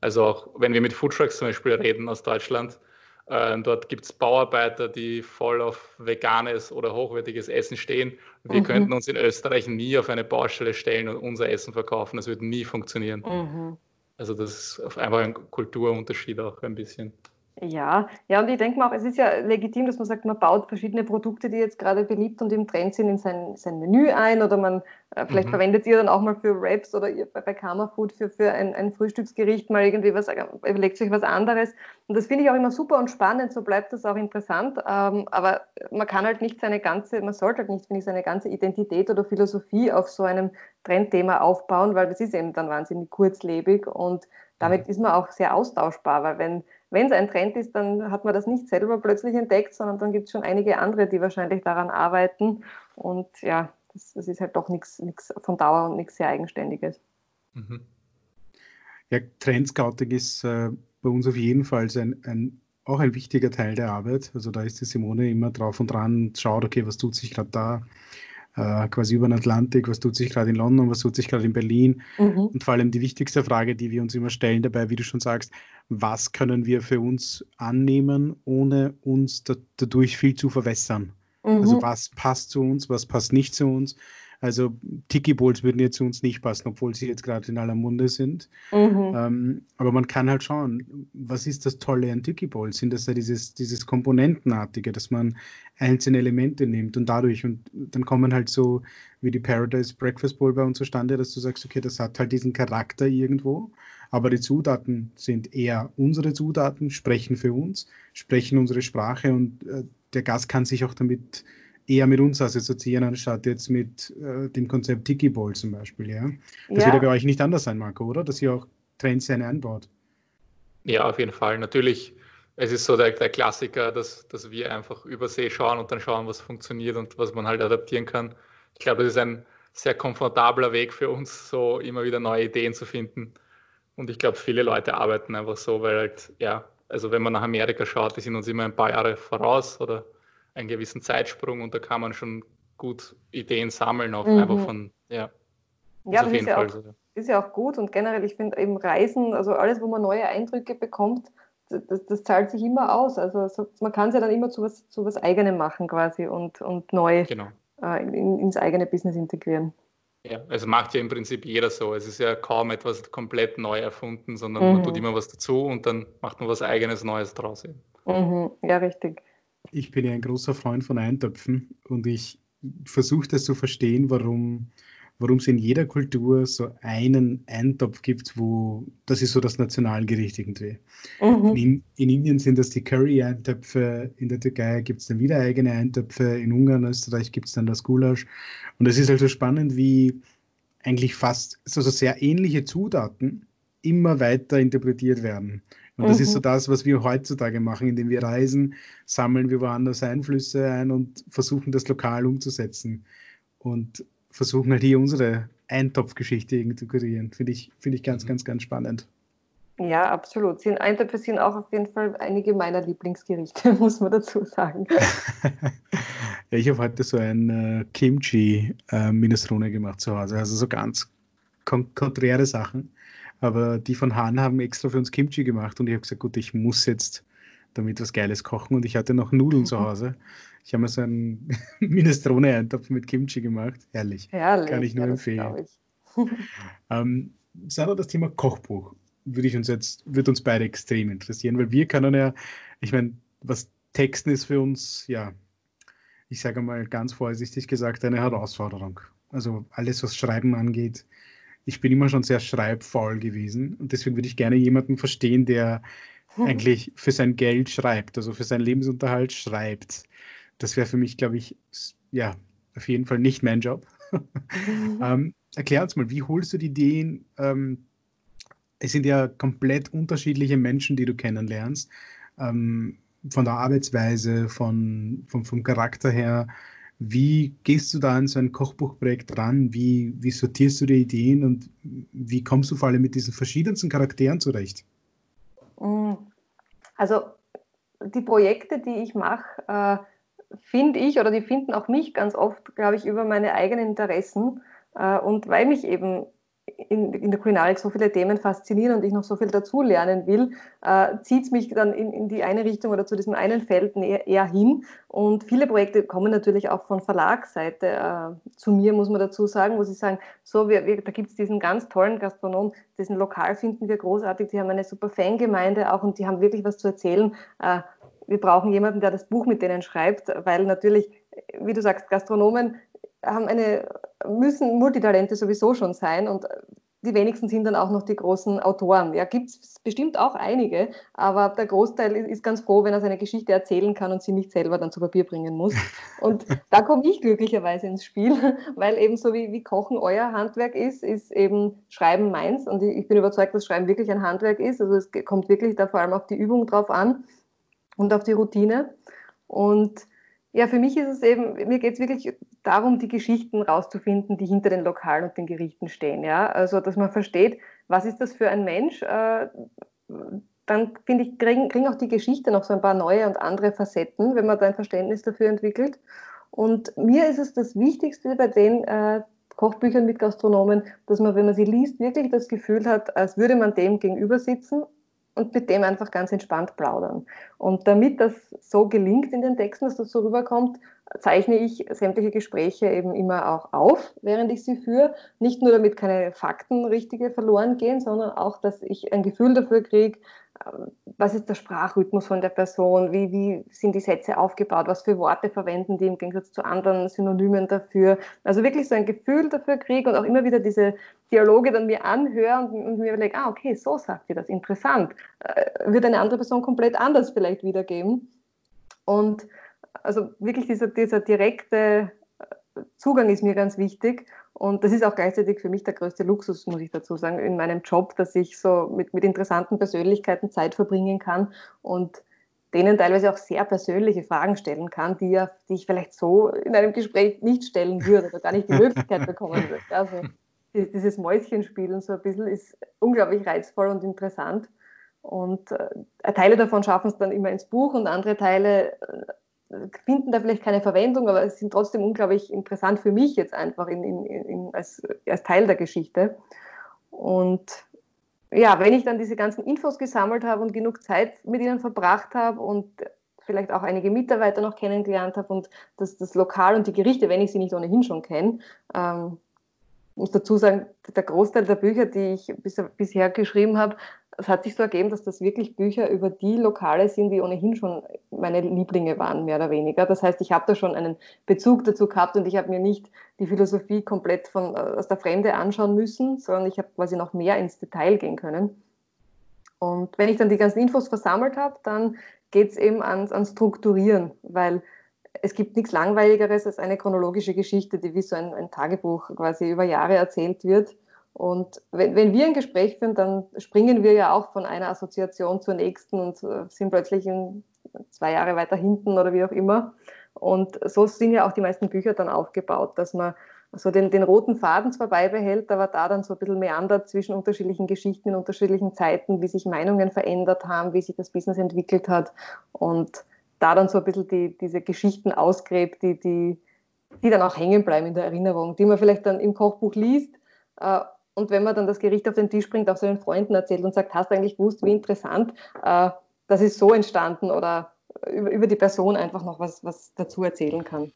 Also auch wenn wir mit Foodtrucks zum Beispiel reden aus Deutschland, äh, dort gibt es Bauarbeiter, die voll auf veganes oder hochwertiges Essen stehen. Wir mhm. könnten uns in Österreich nie auf eine Baustelle stellen und unser Essen verkaufen. Das würde nie funktionieren. Mhm. Also das ist einfach ein Kulturunterschied auch ein bisschen. Ja, ja, und ich denke mal auch, es ist ja legitim, dass man sagt, man baut verschiedene Produkte, die jetzt gerade beliebt und im Trend sind, in sein, sein Menü ein oder man äh, vielleicht mhm. verwendet ihr dann auch mal für Wraps oder ihr bei, bei Karma Food für, für ein, ein Frühstücksgericht mal irgendwie was, äh, überlegt sich was anderes. Und das finde ich auch immer super und spannend, so bleibt das auch interessant. Ähm, aber man kann halt nicht seine ganze, man sollte halt nicht, finde ich, seine ganze Identität oder Philosophie auf so einem Trendthema aufbauen, weil das ist eben dann wahnsinnig kurzlebig und damit mhm. ist man auch sehr austauschbar, weil wenn wenn es ein Trend ist, dann hat man das nicht selber plötzlich entdeckt, sondern dann gibt es schon einige andere, die wahrscheinlich daran arbeiten. Und ja, das, das ist halt doch nichts von Dauer und nichts sehr Eigenständiges. Mhm. Ja, Trendscouting ist äh, bei uns auf jeden Fall ein, ein, auch ein wichtiger Teil der Arbeit. Also da ist die Simone immer drauf und dran, schaut, okay, was tut sich gerade da, äh, quasi über den Atlantik, was tut sich gerade in London, was tut sich gerade in Berlin. Mhm. Und vor allem die wichtigste Frage, die wir uns immer stellen dabei, wie du schon sagst, was können wir für uns annehmen, ohne uns da, dadurch viel zu verwässern? Also mhm. Also was passt zu uns, was passt nicht zu uns? Also Tiki Bowls würden jetzt zu uns nicht passen, obwohl sie jetzt gerade in aller Munde sind. Mhm. Ähm, aber man kann halt schauen, was ist das Tolle an Tiki Bowls? Sind das ja dieses, dieses Komponentenartige, dass man einzelne Elemente nimmt und dadurch und dann kommen halt so wie die Paradise Breakfast Bowl bei uns zustande, dass du sagst, okay, das hat halt diesen Charakter irgendwo, aber die Zutaten sind eher unsere Zutaten, sprechen für uns, sprechen unsere Sprache und äh, der Gast kann sich auch damit eher mit uns assoziieren, anstatt jetzt mit äh, dem Konzept Tiki Bowl zum Beispiel. Ja? Das ja. wird ja bei euch nicht anders sein, Marco, oder? Dass ihr auch Trends einbaut. Ja, auf jeden Fall. Natürlich, es ist so der, der Klassiker, dass, dass wir einfach über See schauen und dann schauen, was funktioniert und was man halt adaptieren kann. Ich glaube, das ist ein sehr komfortabler Weg für uns, so immer wieder neue Ideen zu finden. Und ich glaube, viele Leute arbeiten einfach so, weil halt, ja, also wenn man nach Amerika schaut, die sind uns immer ein paar Jahre voraus oder einen gewissen Zeitsprung und da kann man schon gut Ideen sammeln, auch mhm. einfach von, ja. Ja, das ist ja, auch, so. ist ja auch gut und generell, ich finde eben Reisen, also alles, wo man neue Eindrücke bekommt, das, das zahlt sich immer aus. Also so, man kann es ja dann immer zu was, zu was Eigenem machen quasi und, und neu genau. äh, in, ins eigene Business integrieren. Ja, es macht ja im Prinzip jeder so. Es ist ja kaum etwas komplett neu erfunden, sondern mhm. man tut immer was dazu und dann macht man was eigenes Neues draus. Mhm. Ja, richtig ich bin ja ein großer Freund von Eintöpfen und ich versuche das zu verstehen, warum, warum es in jeder Kultur so einen Eintopf gibt, wo das ist so das Nationalgericht irgendwie. Mhm. In, in, Indien sind das die Curry-Eintöpfe, in der Türkei gibt es dann wieder eigene Eintöpfe, in Ungarn, Österreich gibt es dann das Gulasch. Und es ist also spannend, wie eigentlich fast so, so sehr ähnliche Zutaten immer weiter interpretiert werden. Und das mhm. ist so mhm. das, was wir heutzutage machen, indem wir reisen, sammeln wir woanders Einflüsse ein und versuchen das lokal umzusetzen. Und versuchen halt hier unsere Eintopfgeschichte irgendwie zu kreieren. Finde ich, find ich ganz, mhm. ganz, ganz spannend. Ja, absolut. Sind Eintöpfe sind auch auf jeden Fall einige meiner Lieblingsgerichte, [LAUGHS] muss man dazu sagen. [LAUGHS] ja, ich habe heute so ein äh, Kimchi-Minestrone äh, gemacht zu Hause. Also so ganz kon konträre Sachen. Aber die von Hahn haben extra für uns Kimchi gemacht und ich habe gesagt, gut, ich muss jetzt damit was Geiles kochen und ich hatte noch Nudeln zu Hause. Ich habe mir so einen [LAUGHS] Minestrone-Eintopf mit Kimchi gemacht. Herrlich. Herrlich. Kann ich nur ja, empfehlen. Ich. [LAUGHS] ähm, Sandra, das Thema Kochbuch würde ich uns jetzt, würde uns beide extrem interessieren, weil wir können ja, ich meine, was Texten ist für uns, ja, ich sage mal ganz vorsichtig gesagt, eine Herausforderung. Also alles, was Schreiben angeht, ich bin immer schon sehr schreibfaul gewesen und deswegen würde ich gerne jemanden verstehen, der hm. eigentlich für sein Geld schreibt, also für seinen Lebensunterhalt schreibt. Das wäre für mich, glaube ich, ja, auf jeden Fall nicht mein Job. Mhm. [LAUGHS] ähm, erklär uns mal, wie holst du die Ideen? Ähm, es sind ja komplett unterschiedliche Menschen, die du kennenlernst. Ähm, von der Arbeitsweise, von, von, vom Charakter her, wie gehst du da an so ein Kochbuchprojekt ran? Wie, wie sortierst du die Ideen und wie kommst du vor allem mit diesen verschiedensten Charakteren zurecht? Mm. Also die Projekte, die ich mache, äh, finde ich oder die finden auch mich ganz oft, glaube ich, über meine eigenen Interessen. Äh, und weil mich eben in, in, der Kulinarik so viele Themen faszinieren und ich noch so viel dazu lernen will, äh, zieht es mich dann in, in, die eine Richtung oder zu diesem einen Feld eher, eher hin. Und viele Projekte kommen natürlich auch von Verlagsseite äh, zu mir, muss man dazu sagen, wo sie sagen, so, wir, wir, da gibt es diesen ganz tollen Gastronom, diesen Lokal finden wir großartig, die haben eine super Fangemeinde auch und die haben wirklich was zu erzählen. Äh, wir brauchen jemanden, der das Buch mit denen schreibt, weil natürlich, wie du sagst, Gastronomen haben eine, müssen Multitalente sowieso schon sein und die wenigsten sind dann auch noch die großen Autoren. Ja, gibt es bestimmt auch einige, aber der Großteil ist ganz froh, wenn er seine Geschichte erzählen kann und sie nicht selber dann zu Papier bringen muss. Und da komme ich glücklicherweise ins Spiel, [LAUGHS] weil eben so wie, wie Kochen euer Handwerk ist, ist eben Schreiben meins. Und ich bin überzeugt, dass Schreiben wirklich ein Handwerk ist. Also es kommt wirklich da vor allem auf die Übung drauf an und auf die Routine. Und ja, für mich ist es eben, mir geht es wirklich darum, die Geschichten rauszufinden, die hinter den Lokalen und den Gerichten stehen. Ja? Also, dass man versteht, was ist das für ein Mensch. Äh, dann finde ich, kriegen, kriegen auch die Geschichte noch so ein paar neue und andere Facetten, wenn man da ein Verständnis dafür entwickelt. Und mir ist es das Wichtigste bei den äh, Kochbüchern mit Gastronomen, dass man, wenn man sie liest, wirklich das Gefühl hat, als würde man dem gegenüber sitzen und mit dem einfach ganz entspannt plaudern. Und damit das so gelingt in den Texten, dass das so rüberkommt, zeichne ich sämtliche Gespräche eben immer auch auf, während ich sie führe. Nicht nur damit keine Fakten richtige verloren gehen, sondern auch, dass ich ein Gefühl dafür kriege, was ist der Sprachrhythmus von der Person, wie, wie sind die Sätze aufgebaut, was für Worte verwenden die im Gegensatz zu anderen Synonymen dafür. Also wirklich so ein Gefühl dafür kriege und auch immer wieder diese Dialoge dann mir anhöre und, und mir überlege, ah, okay, so sagt sie das, interessant. Äh, wird eine andere Person komplett anders vielleicht wiedergeben. Und also wirklich dieser, dieser direkte Zugang ist mir ganz wichtig. Und das ist auch gleichzeitig für mich der größte Luxus, muss ich dazu sagen, in meinem Job, dass ich so mit, mit interessanten Persönlichkeiten Zeit verbringen kann und denen teilweise auch sehr persönliche Fragen stellen kann, die, ja, die ich vielleicht so in einem Gespräch nicht stellen würde oder gar nicht die [LAUGHS] Möglichkeit bekommen würde. Also dieses Mäuschenspielen so ein bisschen ist unglaublich reizvoll und interessant. Und äh, Teile davon schaffen es dann immer ins Buch und andere Teile äh, finden da vielleicht keine Verwendung, aber es sind trotzdem unglaublich interessant für mich jetzt einfach in, in, in, als, als Teil der Geschichte. Und ja, wenn ich dann diese ganzen Infos gesammelt habe und genug Zeit mit ihnen verbracht habe und vielleicht auch einige Mitarbeiter noch kennengelernt habe und das, das Lokal und die Gerichte, wenn ich sie nicht ohnehin schon kenne, ähm, muss dazu sagen, der Großteil der Bücher, die ich bis, bisher geschrieben habe, es hat sich so ergeben, dass das wirklich Bücher über die Lokale sind, die ohnehin schon meine Lieblinge waren, mehr oder weniger. Das heißt, ich habe da schon einen Bezug dazu gehabt und ich habe mir nicht die Philosophie komplett von, äh, aus der Fremde anschauen müssen, sondern ich habe quasi noch mehr ins Detail gehen können. Und wenn ich dann die ganzen Infos versammelt habe, dann geht es eben ans, ans Strukturieren, weil es gibt nichts Langweiligeres als eine chronologische Geschichte, die wie so ein, ein Tagebuch quasi über Jahre erzählt wird. Und wenn, wenn, wir ein Gespräch führen, dann springen wir ja auch von einer Assoziation zur nächsten und äh, sind plötzlich in zwei Jahre weiter hinten oder wie auch immer. Und so sind ja auch die meisten Bücher dann aufgebaut, dass man so den, den roten Faden zwar beibehält, aber da dann so ein bisschen meandert zwischen unterschiedlichen Geschichten in unterschiedlichen Zeiten, wie sich Meinungen verändert haben, wie sich das Business entwickelt hat und da dann so ein bisschen die, diese Geschichten ausgräbt, die, die, die dann auch hängen bleiben in der Erinnerung, die man vielleicht dann im Kochbuch liest äh, und wenn man dann das Gericht auf den Tisch bringt, auch seinen Freunden erzählt und sagt, hast du eigentlich gewusst, wie interessant, äh, das ist so entstanden oder über, über die Person einfach noch was, was dazu erzählen kann.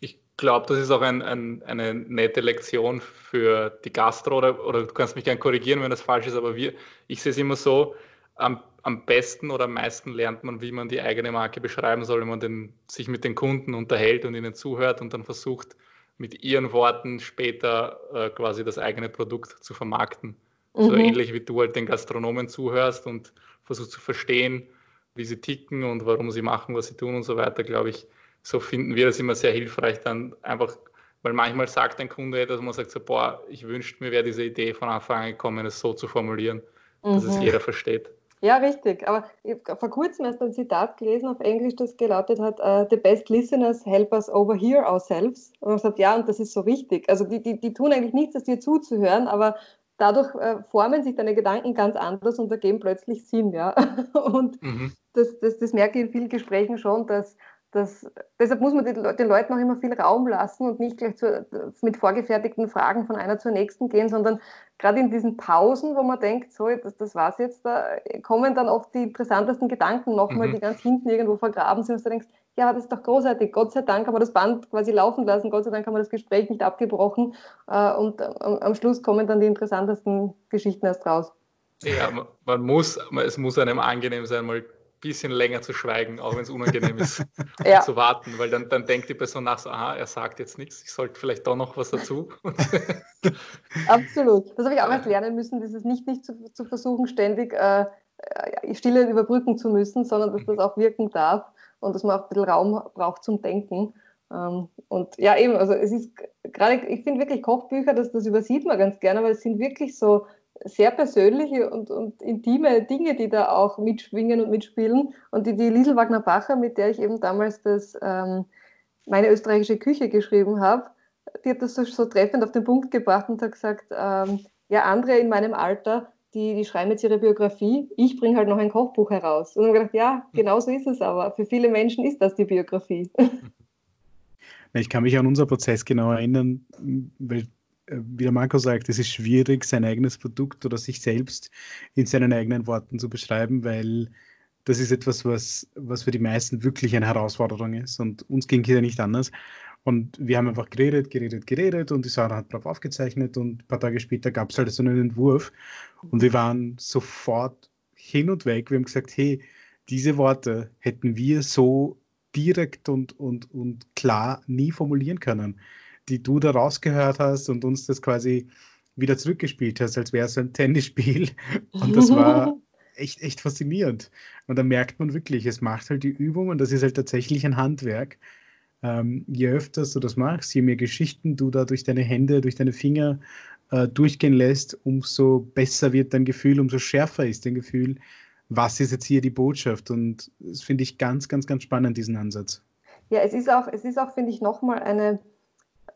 Ich glaube, das ist auch ein, ein, eine nette Lektion für die Gastro oder, oder du kannst mich gerne korrigieren, wenn das falsch ist, aber wir, ich sehe es immer so, am, am besten oder am meisten lernt man, wie man die eigene Marke beschreiben soll, wenn man den, sich mit den Kunden unterhält und ihnen zuhört und dann versucht, mit ihren Worten später äh, quasi das eigene Produkt zu vermarkten. Mhm. So ähnlich wie du halt den Gastronomen zuhörst und versuchst zu verstehen, wie sie ticken und warum sie machen, was sie tun und so weiter, glaube ich, so finden wir das immer sehr hilfreich, dann einfach, weil manchmal sagt ein Kunde etwas, man sagt so, boah, ich wünschte mir wäre diese Idee von Anfang an gekommen, es so zu formulieren, mhm. dass es mhm. jeder versteht. Ja, richtig. Aber ich habe vor kurzem erst ein Zitat gelesen auf Englisch, das gelautet hat, uh, The best listeners help us overhear ourselves. Und man sagt, ja, und das ist so richtig. Also die, die, die tun eigentlich nichts, als dir zuzuhören, aber dadurch äh, formen sich deine Gedanken ganz anders und ergeben plötzlich Sinn. Ja? [LAUGHS] Und mhm. das, das, das merke ich in vielen Gesprächen schon, dass das, deshalb muss man den, den, Leuten auch immer viel Raum lassen und nicht gleich zu, mit vorgefertigten Fragen von einer zur nächsten gehen, sondern gerade in diesen Pausen, wo man denkt, so, das, das war's jetzt, da kommen dann oft die interessantesten Gedanken nochmal, mhm. die ganz hinten irgendwo vergraben sind und du denkst, ja, das ist doch großartig, Gott sei Dank haben wir das Band quasi laufen lassen, Gott sei Dank haben wir das Gespräch nicht abgebrochen äh, und äh, am Schluss kommen dann die interessantesten Geschichten erst raus. Ja, man, man muss, es muss einem angenehm sein, mal bisschen länger zu schweigen, auch wenn es unangenehm ist, [LAUGHS] ja. zu warten, weil dann, dann denkt die Person nach so, aha, er sagt jetzt nichts, ich sollte vielleicht doch noch was dazu. [LAUGHS] Absolut. Das habe ich auch erst lernen müssen, dieses nicht, nicht zu, zu versuchen, ständig äh, äh, Stille überbrücken zu müssen, sondern dass das auch wirken darf und dass man auch ein bisschen Raum braucht zum Denken. Ähm, und ja, eben, also es ist gerade, ich finde wirklich Kochbücher, das, das übersieht man ganz gerne, weil es sind wirklich so sehr persönliche und, und intime Dinge, die da auch mitschwingen und mitspielen. Und die, die Liesel Wagner-Bacher, mit der ich eben damals das, ähm, meine österreichische Küche geschrieben habe, die hat das so, so, treffend auf den Punkt gebracht und hat gesagt, ähm, ja, andere in meinem Alter, die, die schreiben jetzt ihre Biografie, ich bringe halt noch ein Kochbuch heraus. Und ich habe gedacht, ja, genau so ist es aber. Für viele Menschen ist das die Biografie. [LAUGHS] Ich kann mich an unser Prozess genau erinnern, weil wie der Marco sagt, es ist schwierig, sein eigenes Produkt oder sich selbst in seinen eigenen Worten zu beschreiben, weil das ist etwas, was, was für die meisten wirklich eine Herausforderung ist. Und uns ging hier nicht anders. Und wir haben einfach geredet, geredet, geredet und die Sarah hat drauf aufgezeichnet und ein paar Tage später gab es halt so einen Entwurf und wir waren sofort hin und weg. Wir haben gesagt, hey, diese Worte hätten wir so direkt und, und, und klar nie formulieren können die du da rausgehört hast und uns das quasi wieder zurückgespielt hast, als wäre es ein Tennisspiel. [LAUGHS] Und das war [LAUGHS] echt, echt faszinierend. Und da merkt man wirklich, es macht halt die Übung und das ist halt tatsächlich ein Handwerk. Ähm, je öfter du das machst, je mehr Geschichten du da durch deine Hände, durch deine Finger äh, durchgehen lässt, umso besser wird dein Gefühl, umso schärfer ist dein Gefühl, was ist jetzt hier die Botschaft. Und das finde ich ganz, ganz, ganz spannend, diesen Ansatz. Ja, es ist auch, es ist auch, finde ich, nochmal eine,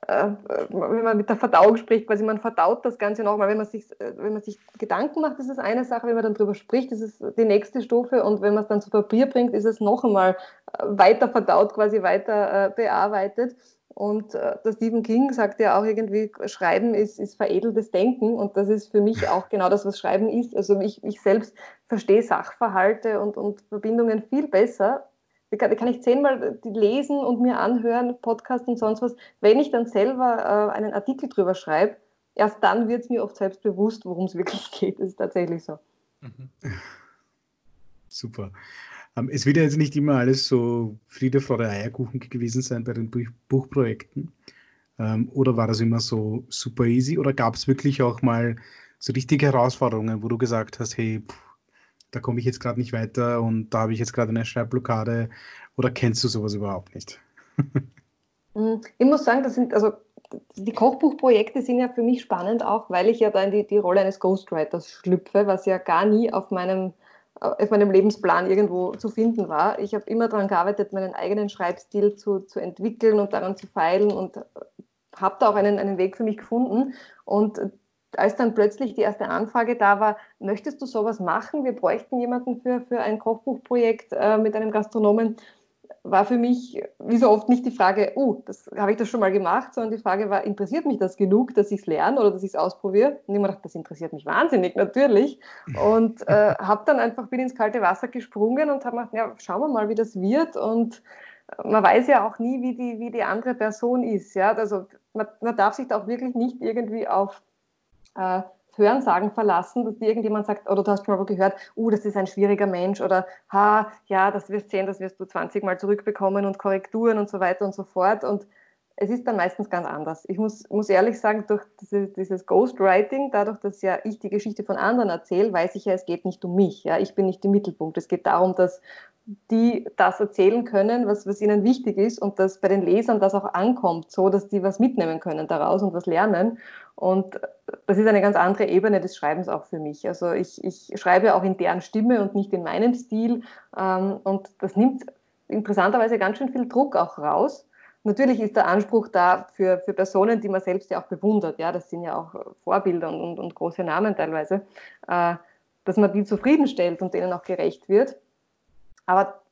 wenn man mit der Verdauung spricht, quasi man verdaut das Ganze nochmal. Wenn man, sich, äh, wenn man sich Gedanken macht, ist es eine Sache, wenn man dann drüber spricht, ist es die nächste Stufe und wenn man es dann zu Papier bringt, ist es noch einmal äh, weiter verdaut, quasi weiter bearbeitet. Und der Stephen King sagt ja auch irgendwie, Schreiben ist, ist veredeltes Denken und das ist für mich auch genau das, was Schreiben ist. Also ich, ich selbst verstehe Sachverhalte und, und Verbindungen viel besser, kann, kann ich zehnmal lesen und mir anhören, Podcast und sonst was. Wenn ich dann selber äh, einen Artikel drüber schreibe, erst dann wird es mir oft selbst bewusst, worum es wirklich [LAUGHS] geht. Das ist tatsächlich so. Mhm. Super. Ähm, es wird ja jetzt nicht immer alles so Friede, Freude, Eierkuchen gewesen sein bei den Buch Buchprojekten. Ähm, oder war das immer so super easy? Oder gab es wirklich auch mal so richtige Herausforderungen, wo du gesagt hast, hey, pff, da komme ich jetzt gerade nicht weiter und da habe ich jetzt gerade eine Schreibblockade oder kennst du sowas überhaupt nicht? Hm, [LAUGHS] ich muss sagen, das sind, also die Kochbuchprojekte sind ja für mich spannend auch, weil ich ja da in die, die Rolle eines Ghostwriters schlüpfe, was ja gar nie auf meinem, auf meinem Lebensplan irgendwo zu finden war. Ich habe immer daran gearbeitet, meinen eigenen Schreibstil zu, zu entwickeln und daran zu feilen und habe da auch einen, einen Weg für mich gefunden. Und als dann plötzlich die erste Anfrage da war, möchtest du sowas machen? Wir bräuchten jemanden für, für ein Kochbuchprojekt äh, mit einem Gastronomen, war für mich wie so oft nicht die Frage, oh, das habe ich das schon mal gemacht, sondern die Frage war, interessiert mich das genug, dass ich es lerne oder dass ich es ausprobiere? Und ich mir gedacht, das interessiert mich wahnsinnig, natürlich. Und äh, habe dann einfach bin ins kalte Wasser gesprungen und habe gedacht, ja, schauen wir mal, wie das wird. Und man weiß ja auch nie, wie die, wie die andere Person ist. Ja? Also man, man darf sich da auch wirklich nicht irgendwie auf äh, Hörensagen verlassen, dass irgendjemand sagt, oder du hast schon mal gehört, uh, das ist ein schwieriger Mensch oder ha, ja, das wirst sehen, das wirst du 20 Mal zurückbekommen und Korrekturen und so weiter und so fort. Und es ist dann meistens ganz anders. Ich muss, muss ehrlich sagen, durch diese, dieses Ghostwriting, dadurch, dass ja ich die Geschichte von anderen erzähle, weiß ich ja, es geht nicht um mich. Ja? Ich bin nicht im Mittelpunkt. Es geht darum, dass die das erzählen können, was, was ihnen wichtig ist und dass bei den Lesern das auch ankommt, so dass die was mitnehmen können daraus und was lernen. Und das ist eine ganz andere Ebene des Schreibens auch für mich. Also ich, ich schreibe auch in deren Stimme und nicht in meinem Stil. Ähm, und das nimmt interessanterweise ganz schön viel Druck auch raus. Natürlich ist der Anspruch da für, für Personen, die man selbst ja auch bewundert. Ja, das sind ja auch Vorbilder und, und, und große Namen teilweise, äh, dass man die zufriedenstellt und denen auch gerecht wird. Aber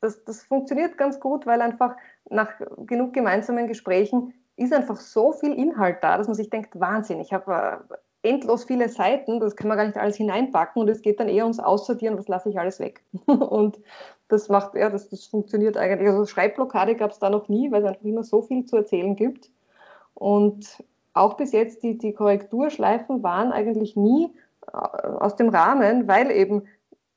das, das funktioniert ganz gut, weil einfach nach genug gemeinsamen Gesprächen ist einfach so viel Inhalt da, dass man sich denkt, Wahnsinn, ich habe äh, endlos viele Seiten, das kann man gar nicht alles hineinpacken und es geht dann eher ums Aussortieren, was lasse ich alles weg. [LAUGHS] und das macht, ja, das, das funktioniert eigentlich. Also Schreibblockade gab es da noch nie, weil es einfach immer so viel zu erzählen gibt. Und auch bis jetzt die, die Korrekturschleifen waren eigentlich nie äh, aus dem Rahmen, weil eben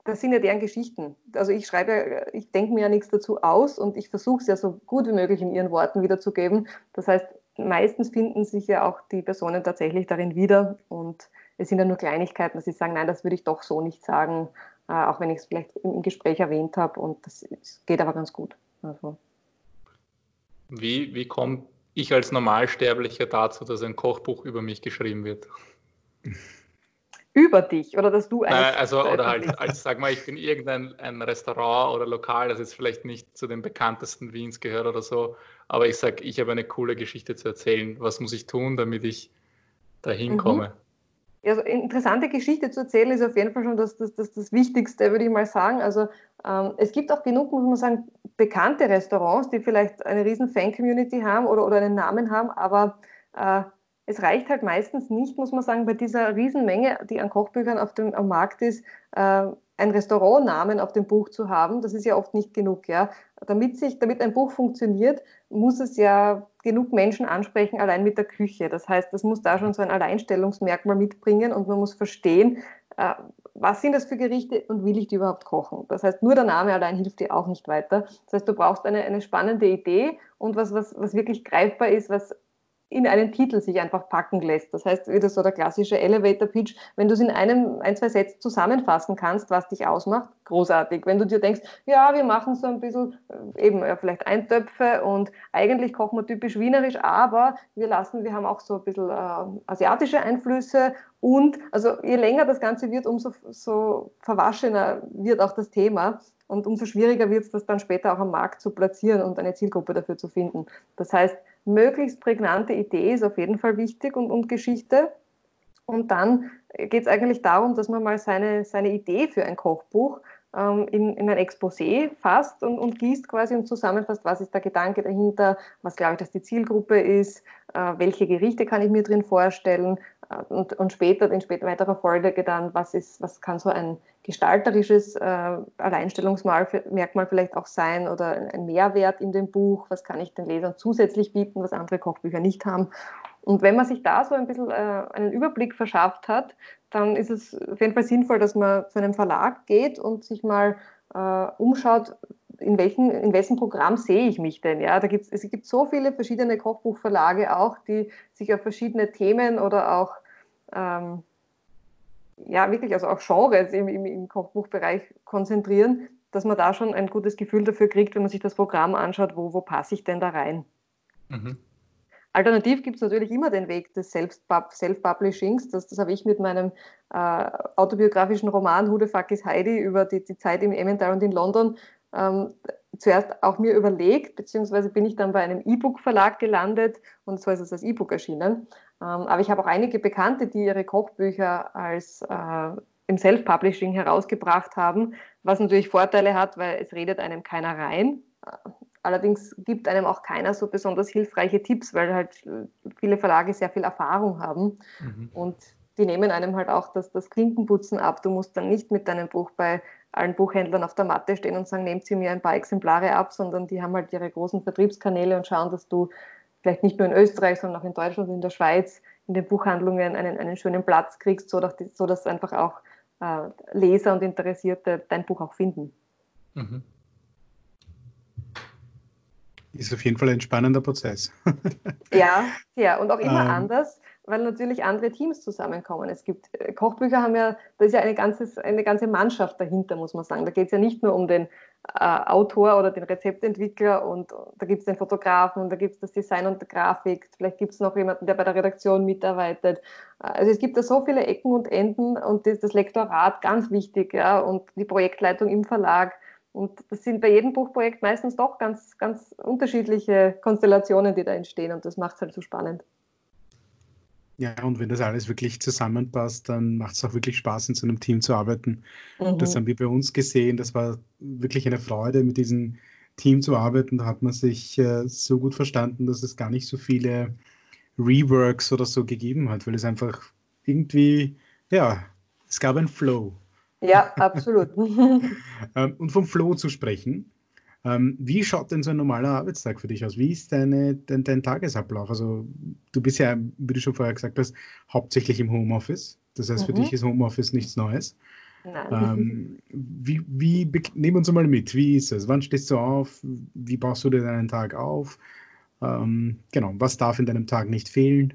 das sind ja deren Geschichten. Also ich schreibe, ich denke mir ja nichts dazu aus und ich versuche es ja so gut wie möglich in ihren Worten wiederzugeben. Das heißt, meistens finden sich ja auch die Personen tatsächlich darin wieder und es sind ja nur Kleinigkeiten, dass sie sagen, nein, das würde ich doch so nicht sagen, äh, auch wenn ich es vielleicht im Gespräch erwähnt habe und das, geht aber ganz gut. Also. Wie, wie komme ich als Normalsterblicher dazu, dass ein Kochbuch über mich geschrieben wird? Über dich oder dass du Nein, also oder halt als sag mal, ich bin irgendein ein Restaurant oder Lokal, das jetzt vielleicht nicht zu den bekanntesten Wiens gehört oder so, aber ich sage, ich habe eine coole Geschichte zu erzählen. Was muss ich tun, damit ich dahin mhm. komme? Also interessante Geschichte zu erzählen ist auf jeden Fall schon das, das, das, das Wichtigste, würde ich mal sagen. Also ähm, es gibt auch genug, muss man sagen, bekannte Restaurants, die vielleicht eine riesen Fan-Community haben oder, oder einen Namen haben, aber äh, es reicht halt meistens nicht, muss man sagen, bei dieser Riesenmenge, die an Kochbüchern auf dem, am Markt ist, äh, einen Restaurantnamen auf dem Buch zu haben. Das ist ja oft nicht genug. Ja? Damit, sich, damit ein Buch funktioniert, muss es ja genug Menschen ansprechen, allein mit der Küche. Das heißt, das muss da schon so ein Alleinstellungsmerkmal mitbringen und man muss verstehen, äh, was sind das für Gerichte und will ich die überhaupt kochen? Das heißt, nur der Name allein hilft dir auch nicht weiter. Das heißt, du brauchst eine, eine spannende Idee und was, was, was wirklich greifbar ist, was in einen Titel sich einfach packen lässt. Das heißt, wieder so der klassische Elevator Pitch, wenn du es in einem, ein, zwei Sätzen zusammenfassen kannst, was dich ausmacht, großartig. Wenn du dir denkst, ja, wir machen so ein bisschen äh, eben vielleicht Eintöpfe und eigentlich kochen wir typisch wienerisch, aber wir lassen, wir haben auch so ein bisschen äh, asiatische Einflüsse und also je länger das Ganze wird, umso so verwaschener wird auch das Thema. Und umso schwieriger wird es, das dann später auch am Markt zu platzieren und eine Zielgruppe dafür zu finden. Das heißt, möglichst prägnante Idee ist auf jeden Fall wichtig und, und Geschichte. Und dann geht es eigentlich darum, dass man mal seine, seine Idee für ein Kochbuch ähm, in, in ein Exposé fasst und, und gießt quasi und zusammenfasst, was ist der Gedanke dahinter, was glaube ich, dass die Zielgruppe ist, äh, welche Gerichte kann ich mir drin vorstellen und, und später, in später weiterer Folge dann, was, ist, was kann so ein gestalterisches äh, Alleinstellungsmerkmal vielleicht auch sein oder ein Mehrwert in dem Buch, was kann ich den Lesern zusätzlich bieten, was andere Kochbücher nicht haben. Und wenn man sich da so ein bisschen äh, einen Überblick verschafft hat, dann ist es auf jeden Fall sinnvoll, dass man zu einem Verlag geht und sich mal äh, umschaut, in, welchen, in welchem Programm sehe ich mich denn? Ja, da gibt's, es gibt so viele verschiedene Kochbuchverlage auch, die sich auf verschiedene Themen oder auch ähm, ja, wirklich, also auch Genres im, im, im Kochbuchbereich konzentrieren, dass man da schon ein gutes Gefühl dafür kriegt, wenn man sich das Programm anschaut, wo, wo passe ich denn da rein. Mhm. Alternativ gibt es natürlich immer den Weg des Self-Publishings. Das, das habe ich mit meinem äh, autobiografischen Roman Who the Fuck is Heidi über die, die Zeit im Emmental und in London ähm, zuerst auch mir überlegt, beziehungsweise bin ich dann bei einem E-Book-Verlag gelandet und so ist es als E-Book erschienen. Ähm, aber ich habe auch einige Bekannte, die ihre Kochbücher als äh, im Self-Publishing herausgebracht haben, was natürlich Vorteile hat, weil es redet einem keiner rein. Allerdings gibt einem auch keiner so besonders hilfreiche Tipps, weil halt viele Verlage sehr viel Erfahrung haben mhm. und die nehmen einem halt auch das, das Klinkenputzen ab. Du musst dann nicht mit deinem Buch bei allen Buchhändlern auf der Matte stehen und sagen, nehmt sie mir ein paar Exemplare ab, sondern die haben halt ihre großen Vertriebskanäle und schauen, dass du vielleicht nicht nur in Österreich, sondern auch in Deutschland und in der Schweiz in den Buchhandlungen einen, einen schönen Platz kriegst, sodass, so dass einfach auch äh, Leser und Interessierte dein Buch auch finden. Mhm. Ist auf jeden Fall ein spannender Prozess. ja, ja, und auch immer ähm, anders, weil natürlich andere Teams zusammenkommen. Es gibt äh, Kochbücher haben ja, da ist ja eine ganze, eine ganze Mannschaft dahinter, muss man sagen. Da geht es ja nicht nur um den äh, Autor oder den Rezeptentwickler und da gibt es den Fotografen und da gibt es das Design und die Grafik. Vielleicht gibt es noch jemanden, der bei der Redaktion mitarbeitet. Also es gibt da so viele Ecken und Enden und das, das Lektorat ganz wichtig, ja, und die Projektleitung im Verlag. Und das sind bei jedem Buchprojekt meistens doch ganz, ganz unterschiedliche Konstellationen, die da entstehen und das macht es halt so spannend. Ja, und wenn das alles wirklich zusammenpasst, dann macht es auch wirklich Spaß, in so einem Team zu arbeiten. Mhm. Das haben wir bei uns gesehen. Das war wirklich eine Freude, mit diesem Team zu arbeiten. Da hat man sich äh, so gut verstanden, dass es gar nicht so viele Reworks oder so gegeben hat, weil es einfach irgendwie, ja, es gab einen Flow. Ja, absolut. [LAUGHS] Ähm, und vom Flow zu sprechen, ähm, wie schaut denn so ein normaler Arbeitstag für dich aus? Wie ist deine, dein, dein Tagesablauf? Also du bist ja, wie du schon vorher gesagt hast, hauptsächlich im Homeoffice. Das heißt, mhm. für dich ist Homeoffice nichts Neues. Nein. Ähm, wie, wie, nehmen uns mal mit, wie ist es? Wann stehst du auf? Wie baust du dir deinen Tag auf? Ähm, genau, was darf in deinem Tag nicht fehlen?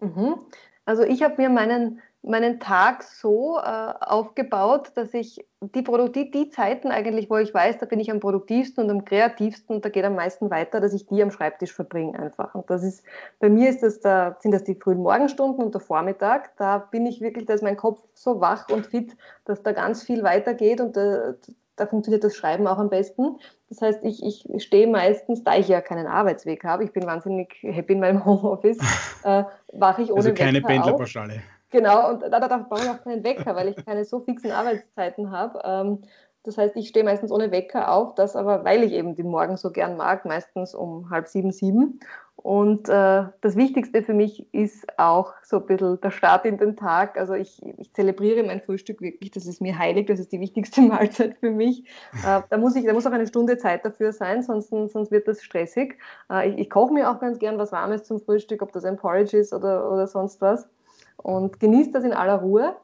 Mhm. Also ich habe mir meinen meinen Tag so äh, aufgebaut, dass ich die, Produktiv die Zeiten eigentlich, wo ich weiß, da bin ich am produktivsten und am kreativsten und da geht am meisten weiter, dass ich die am Schreibtisch verbringe einfach. Und das ist, bei mir ist das da, sind das die frühen Morgenstunden und der Vormittag. Da bin ich wirklich, da ist mein Kopf so wach und fit, dass da ganz viel weitergeht und da, da funktioniert das Schreiben auch am besten. Das heißt, ich, ich stehe meistens, da ich ja keinen Arbeitsweg habe, ich bin wahnsinnig happy in meinem Homeoffice, [LAUGHS] äh, wache ich ohne Also keine Pendlerpauschale. Genau, und da, da, da brauche ich auch keinen Wecker, weil ich keine so fixen Arbeitszeiten habe. Ähm, das heißt, ich stehe meistens ohne Wecker auf, das aber, weil ich eben den Morgen so gern mag, meistens um halb sieben, sieben. Und äh, das Wichtigste für mich ist auch so ein bisschen der Start in den Tag. Also ich, ich zelebriere mein Frühstück wirklich, das ist mir heilig, das ist die wichtigste [LAUGHS] Mahlzeit für mich. Äh, da, muss ich, da muss auch eine Stunde Zeit dafür sein, sonst, sonst wird das stressig. Äh, ich, ich koche mir auch ganz gern was Warmes zum Frühstück, ob das ein Porridge ist oder, oder sonst was und genießt das in aller Ruhe.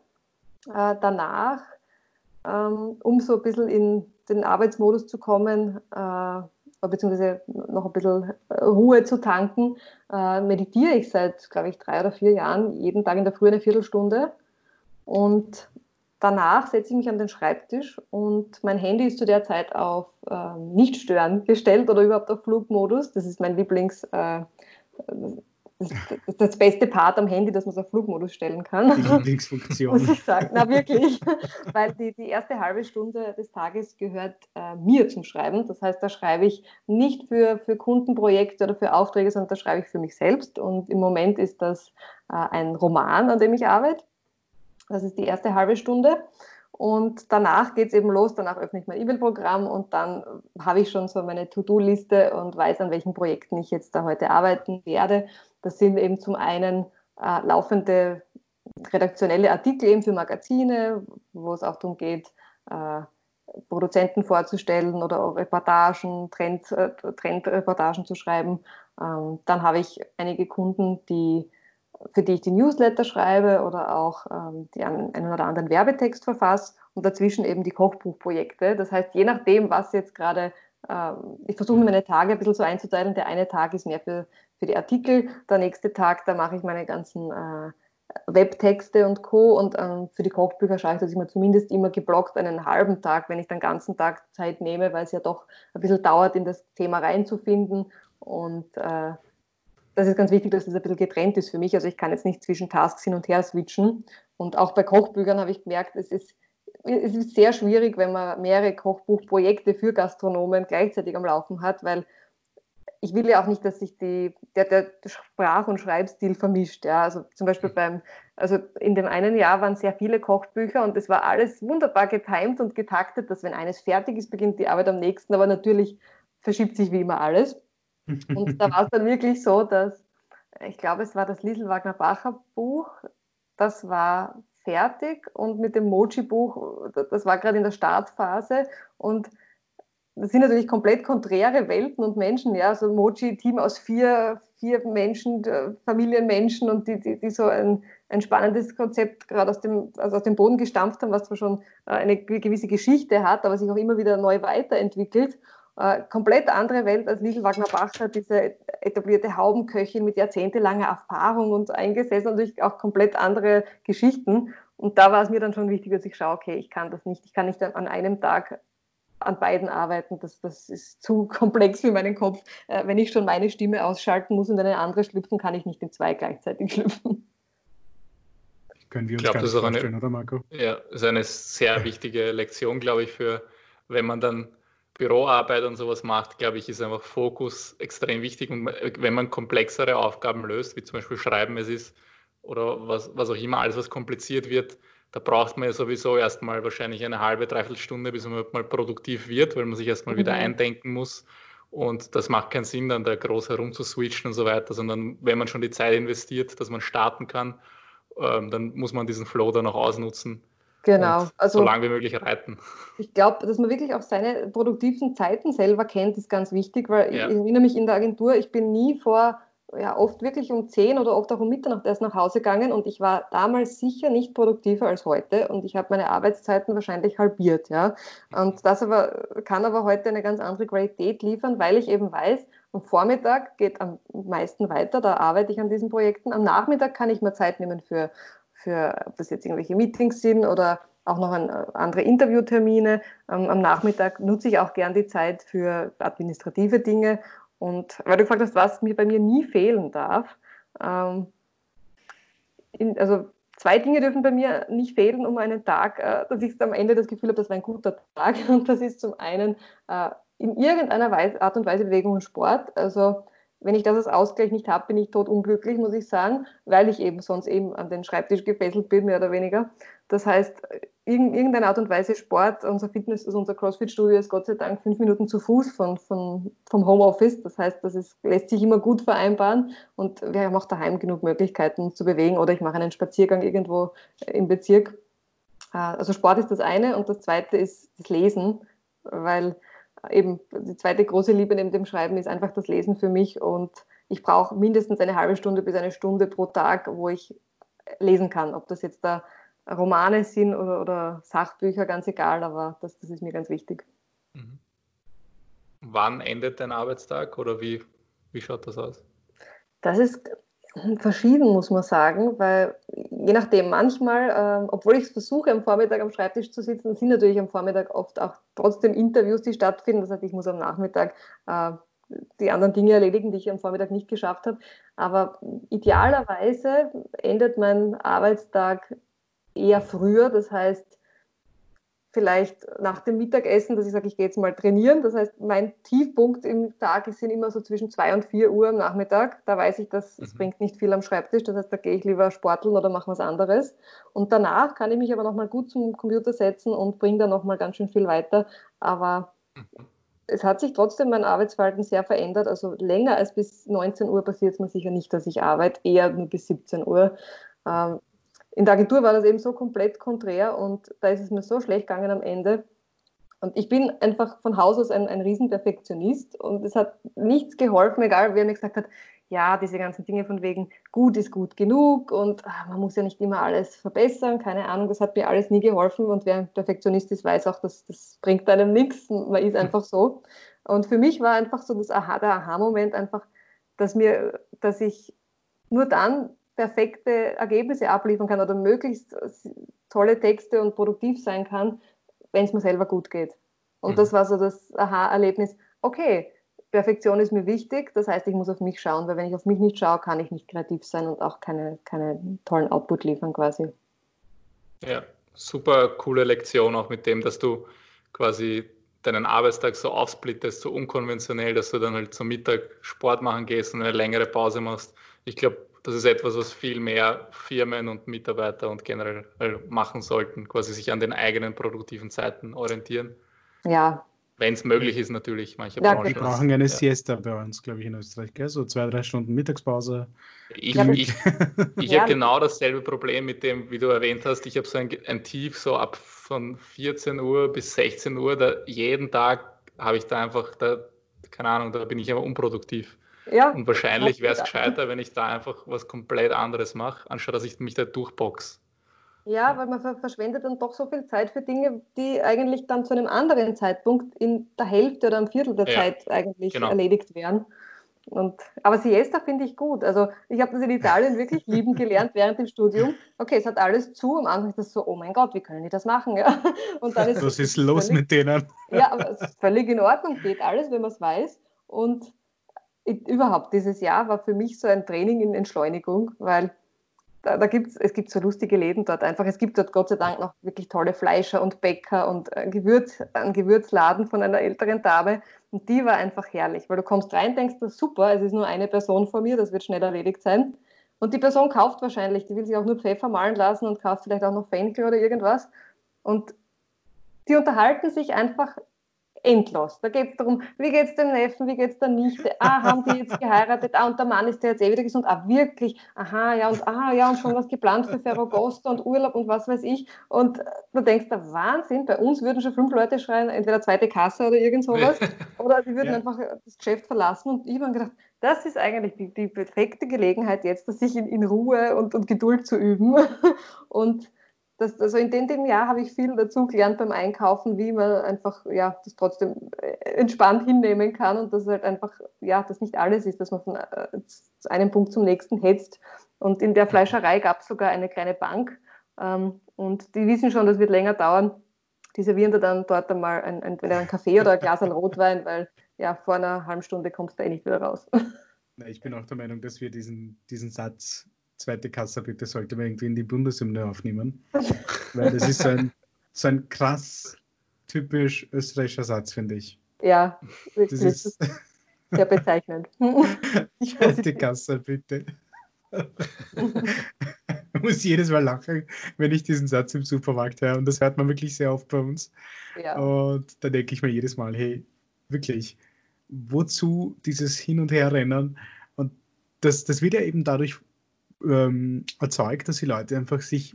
Äh, danach, ähm, um so ein bisschen in den Arbeitsmodus zu kommen, äh, beziehungsweise noch ein bisschen äh, Ruhe zu tanken, äh, meditiere ich seit, glaube ich, drei oder vier Jahren jeden Tag in der Früh eine Viertelstunde. Und danach setze ich mich an den Schreibtisch und mein Handy ist zu der Zeit auf äh, Nicht-Stören gestellt oder überhaupt auf Flugmodus. Das ist mein Lieblings- äh, das ist das beste Part am Handy, dass man es auf Flugmodus stellen kann. Die Lieblingsfunktion. Muss ich sagen. Na wirklich. Weil die, die erste halbe Stunde des Tages gehört äh, mir zum Schreiben. Das heißt, da schreibe ich nicht für, für Kundenprojekte oder für Aufträge, sondern da schreibe ich für mich selbst. Und im Moment ist das äh, ein Roman, an dem ich arbeite. Das ist die erste halbe Stunde. Und danach geht es eben los, danach öffne ich mein E-Mail-Programm und dann habe ich schon so meine To-Do-Liste und weiß, an welchen Projekten ich jetzt da heute arbeiten werde. Das sind eben zum einen äh, laufende redaktionelle Artikel eben für Magazine, wo es auch darum geht, äh, Produzenten vorzustellen oder Reportagen, Trend, äh, Trendreportagen zu schreiben. Ähm, dann habe ich einige Kunden, die, für die ich die Newsletter schreibe oder auch ähm, die einen, einen oder anderen Werbetext verfasse und dazwischen eben die Kochbuchprojekte. Das heißt, je nachdem, was jetzt gerade ähm, ich versuche meine Tage ein bisschen so einzuteilen. Der eine Tag ist mehr für, für die Artikel, der nächste Tag, da mache ich meine ganzen äh, Webtexte und Co. Und ähm, für die Kochbücher schaue ich, dass ich mir zumindest immer geblockt einen halben Tag, wenn ich den ganzen Tag Zeit nehme, weil es ja doch ein bisschen dauert, in das Thema reinzufinden. Und äh, das ist ganz wichtig, dass das ein bisschen getrennt ist für mich. Also ich kann jetzt nicht zwischen Tasks hin und her switchen. Und auch bei Kochbüchern habe ich gemerkt, es ist es ist sehr schwierig, wenn man mehrere Kochbuchprojekte für Gastronomen gleichzeitig am Laufen hat, weil ich will ja auch nicht, dass sich die, der, der Sprach- und Schreibstil vermischt. Ja. Also zum Beispiel mhm. beim, also in dem einen Jahr waren sehr viele Kochbücher und es war alles wunderbar getimt und getaktet, dass wenn eines fertig ist, beginnt die Arbeit am nächsten, aber natürlich verschiebt sich wie immer alles. Und da war es dann wirklich so, dass ich glaube, es war das Liesel Wagner Bacher Buch, das war fertig und mit dem Mochi-Buch, das war gerade in der Startphase und das sind natürlich komplett konträre Welten und Menschen, ja, so ein Mochi-Team aus vier, vier Menschen, Familienmenschen und die, die, die so ein, ein spannendes Konzept gerade aus dem, also aus dem Boden gestampft haben, was zwar schon äh, eine gewisse Geschichte hat, aber sich auch immer wieder neu weiterentwickelt. Äh, komplett andere Welt als Lidl Wagner Bacher, diese etablierte Haubenköchin mit jahrzehntelanger Erfahrung und eingesessen und natürlich auch komplett andere Geschichten. Und da war es mir dann schon wichtig, dass ich schaue, okay, ich kann das nicht, ich kann nicht an einem Tag an beiden arbeiten. Das, das ist zu [LAUGHS] komplex für meinen Kopf. Äh, wenn ich schon meine Stimme ausschalten muss und eine andere schlüpfen, kann ich nicht in zwei gleichzeitig [LAUGHS] schlüpfen. Können wir uns ich glaub, das ist vorstellen, eine, oder Marco? Ja, ist eine sehr wichtige Lektion, glaube ich, für wenn man dann Büroarbeit und sowas macht, glaube ich, ist einfach Fokus extrem wichtig. Und wenn man komplexere Aufgaben löst, wie zum Beispiel Schreiben es ist, oder was, was auch immer, alles was kompliziert wird, da braucht man ja sowieso erstmal wahrscheinlich eine halbe, dreiviertel Stunde, bis man mal produktiv wird, weil man sich erstmal mhm. wieder eindenken muss. Und das macht keinen Sinn, dann da groß herum zu switchen und so weiter, sondern wenn man schon die Zeit investiert, dass man starten kann, ähm, dann muss man diesen Flow dann auch ausnutzen. Genau. Also, so lange wie möglich reiten. Ich glaube, dass man wirklich auch seine produktiven Zeiten selber kennt, ist ganz wichtig, weil ja. ich erinnere mich in der Agentur, ich bin nie vor, ja, oft wirklich um 10 oder oft auch um Mitternacht erst nach Hause gegangen und ich war damals sicher nicht produktiver als heute und ich habe meine Arbeitszeiten wahrscheinlich halbiert, ja. Und das aber kann aber heute eine ganz andere Qualität liefern, weil ich eben weiß, am Vormittag geht am meisten weiter, da arbeite ich an diesen Projekten. Am Nachmittag kann ich mir Zeit nehmen für, für ob das jetzt irgendwelche Meetings sind oder auch noch an, andere Interviewtermine. Ähm, am Nachmittag nutze ich auch gern die Zeit für administrative Dinge. Und weil du gefragt hast, was mir bei mir nie fehlen darf, ähm, in, also zwei Dinge dürfen bei mir nicht fehlen, um einen Tag, äh, dass ich am Ende das Gefühl habe, das war ein guter Tag. [LAUGHS] Und das ist zum einen äh, in irgendeiner Weise, Art und Weise Bewegung und Sport. Also wenn ich das als Ausgleich nicht habe, bin ich tot unglücklich, muss ich sagen, weil ich eben sonst eben an den Schreibtisch gefesselt bin, mehr oder weniger. Das heißt, in irgendeiner Art und Weise Sport, unser Fitness, also unser CrossFit-Studio ist Gott sei Dank fünf Minuten zu Fuß von, von, vom Homeoffice. Das heißt, das ist, lässt sich immer gut vereinbaren und wir haben auch daheim genug Möglichkeiten, zu bewegen oder ich mache einen Spaziergang irgendwo im Bezirk. Äh, also Sport ist das eine und das zweite ist das Lesen, weil eben die zweite große Liebe neben dem Schreiben ist einfach das Lesen für mich und ich brauche mindestens eine halbe Stunde bis eine Stunde pro Tag, wo ich lesen kann. Ob das jetzt da Romane sind oder, oder Sachbücher, ganz egal, aber das, das ist mir ganz wichtig. Mhm. Wann endet dein Arbeitstag oder wie, wie schaut das aus? Das ist verschieden, muss man sagen, weil je nachdem, manchmal, äh, obwohl ich es versuche, am Vormittag am Schreibtisch zu sitzen, sind natürlich am Vormittag oft auch trotzdem Interviews, die stattfinden. Das heißt, ich muss am Nachmittag äh, die anderen Dinge erledigen, die ich am Vormittag nicht geschafft habe. Aber idealerweise endet mein Arbeitstag eher früher, das heißt, vielleicht nach dem Mittagessen, dass ich sage, ich gehe jetzt mal trainieren. Das heißt, mein Tiefpunkt im Tag sind immer so zwischen 2 und 4 Uhr am Nachmittag. Da weiß ich, dass es mhm. bringt nicht viel am Schreibtisch. Das heißt, da gehe ich lieber sporteln oder mache was anderes. Und danach kann ich mich aber nochmal gut zum Computer setzen und bringe dann nochmal ganz schön viel weiter. Aber mhm. es hat sich trotzdem mein Arbeitsverhalten sehr verändert. Also länger als bis 19 Uhr passiert es mir sicher nicht, dass ich arbeite, eher nur bis 17 Uhr. Ähm, in der Agentur war das eben so komplett konträr und da ist es mir so schlecht gegangen am Ende. Und ich bin einfach von Haus aus ein, ein Riesenperfektionist und es hat nichts geholfen, egal wer mir gesagt hat, ja, diese ganzen Dinge von wegen, gut ist gut genug und ach, man muss ja nicht immer alles verbessern, keine Ahnung, das hat mir alles nie geholfen und wer ein Perfektionist ist, weiß auch, dass das bringt einem nichts, man ist einfach so. Und für mich war einfach so das Aha, der Aha-Moment einfach, dass mir, dass ich nur dann perfekte Ergebnisse abliefern kann oder möglichst tolle Texte und produktiv sein kann, wenn es mir selber gut geht. Und mhm. das war so das Aha-Erlebnis. Okay, Perfektion ist mir wichtig, das heißt, ich muss auf mich schauen, weil wenn ich auf mich nicht schaue, kann ich nicht kreativ sein und auch keine, keine tollen Output liefern quasi. Ja, super coole Lektion auch mit dem, dass du quasi deinen Arbeitstag so aufsplittest, so unkonventionell, dass du dann halt zum Mittag Sport machen gehst und eine längere Pause machst. Ich glaube, das ist etwas, was viel mehr Firmen und Mitarbeiter und generell machen sollten, quasi sich an den eigenen produktiven Zeiten orientieren. Ja. Wenn es möglich ist, natürlich. Manche ja, Wir brauchen eine ja. Siesta bei uns, glaube ich, in Österreich, gell? so zwei, drei Stunden Mittagspause. Ich, ich, [LAUGHS] ich ja. habe genau dasselbe Problem mit dem, wie du erwähnt hast. Ich habe so ein, ein Tief so ab von 14 Uhr bis 16 Uhr, da, jeden Tag habe ich da einfach, da, keine Ahnung, da bin ich aber unproduktiv. Ja, und wahrscheinlich wäre es gescheiter, wenn ich da einfach was komplett anderes mache, anstatt dass ich mich da durchbox. Ja, weil man verschwendet dann doch so viel Zeit für Dinge, die eigentlich dann zu einem anderen Zeitpunkt in der Hälfte oder einem Viertel der ja, Zeit eigentlich genau. erledigt werden. Und, aber Siesta finde ich gut. Also ich habe das in Italien wirklich lieben gelernt während dem Studium. Okay, es hat alles zu. Am Anfang ist das so, oh mein Gott, wie können die das machen? Ja? Und dann ist Was ist los völlig, mit denen? Ja, aber es ist völlig in Ordnung, geht alles, wenn man es weiß. Und überhaupt dieses Jahr war für mich so ein Training in Entschleunigung, weil da, da gibt's, es gibt so lustige Läden dort einfach. Es gibt dort Gott sei Dank noch wirklich tolle Fleischer und Bäcker und ein, Gewürz, ein Gewürzladen von einer älteren Dame. Und die war einfach herrlich, weil du kommst rein, denkst, das super, es ist nur eine Person vor mir, das wird schnell erledigt sein. Und die Person kauft wahrscheinlich, die will sich auch nur Pfeffer malen lassen und kauft vielleicht auch noch Fenkel oder irgendwas. Und die unterhalten sich einfach endlos. Da geht es darum, wie geht es dem Neffen, wie geht es der Nichte, ah, haben die jetzt geheiratet, ah, und der Mann ist der jetzt eh wieder gesund, ah, wirklich, aha, ja, und ah, ja, und schon was geplant für Ferragosto und Urlaub und was weiß ich. Und du denkst, der Wahnsinn, bei uns würden schon fünf Leute schreien, entweder zweite Kasse oder irgend sowas, oder die würden ja. einfach das Geschäft verlassen. Und ich habe gedacht, das ist eigentlich die, die perfekte Gelegenheit jetzt, sich in, in Ruhe und, und Geduld zu üben. [LAUGHS] Und das, also in dem, dem Jahr habe ich viel dazu gelernt beim Einkaufen, wie man einfach ja, das trotzdem äh, entspannt hinnehmen kann und dass halt einfach, ja, das nicht alles ist, dass man von äh, einem Punkt zum nächsten hetzt. Und in der Fleischerei gab es sogar eine kleine Bank ähm, und die wissen schon, das wird länger dauern. Die servieren da dann dort einmal ein, entweder einen Kaffee oder ein Glas an Rotwein, weil ja, vor einer halben Stunde kommst du eh nicht wieder raus. Ich bin auch der Meinung, dass wir diesen, diesen Satz zweite Kasse bitte sollte man irgendwie in die Bundeshymne aufnehmen. [LAUGHS] Weil das ist so ein, so ein krass typisch österreichischer Satz, finde ich. Ja, das ist sehr bezeichnend. [LAUGHS] Zweite Kasse bitte. ich [LAUGHS] muss jedes Mal lachen, wenn ich diesen Satz im Supermarkt höre. Und das hört man wirklich sehr oft bei uns. Ja. Und da denke ich mir jedes Mal, hey, wirklich, wozu dieses Hin- und Herrennen? Und das, das wird ja eben dadurch ähm, erzeugt, dass die Leute einfach sich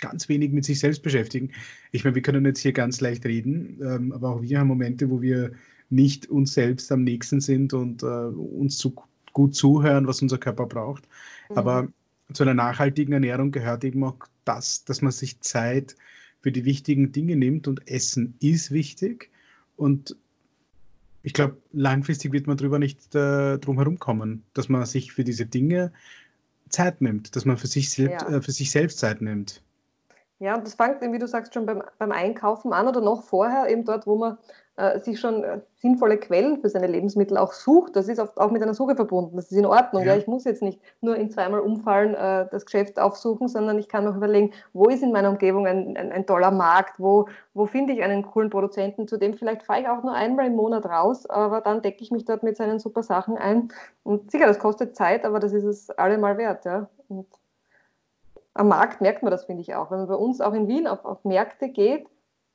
ganz wenig mit sich selbst beschäftigen. Ich meine, wir können jetzt hier ganz leicht reden, ähm, aber auch wir haben Momente, wo wir nicht uns selbst am nächsten sind und äh, uns zu, gut zuhören, was unser Körper braucht. Mhm. Aber zu einer nachhaltigen Ernährung gehört eben auch das, dass man sich Zeit für die wichtigen Dinge nimmt und Essen ist wichtig. Und ich glaube, langfristig wird man darüber nicht äh, drum herum kommen, dass man sich für diese Dinge Zeit nimmt, dass man für sich, selbst, ja. äh, für sich selbst Zeit nimmt. Ja, und das fängt, wie du sagst, schon beim, beim Einkaufen an oder noch vorher, eben dort, wo man äh, sich schon äh, sinnvolle Quellen für seine Lebensmittel auch sucht. Das ist oft auch mit einer Suche verbunden. Das ist in Ordnung. Ja, ja ich muss jetzt nicht nur in zweimal umfallen äh, das Geschäft aufsuchen, sondern ich kann auch überlegen, wo ist in meiner Umgebung ein, ein, ein toller Markt, wo, wo finde ich einen coolen Produzenten, zu dem vielleicht fahre ich auch nur einmal im Monat raus, aber dann decke ich mich dort mit seinen super Sachen ein. Und sicher, das kostet Zeit, aber das ist es allemal wert. Ja. Und am Markt merkt man das, finde ich auch. Wenn man bei uns auch in Wien auf, auf Märkte geht,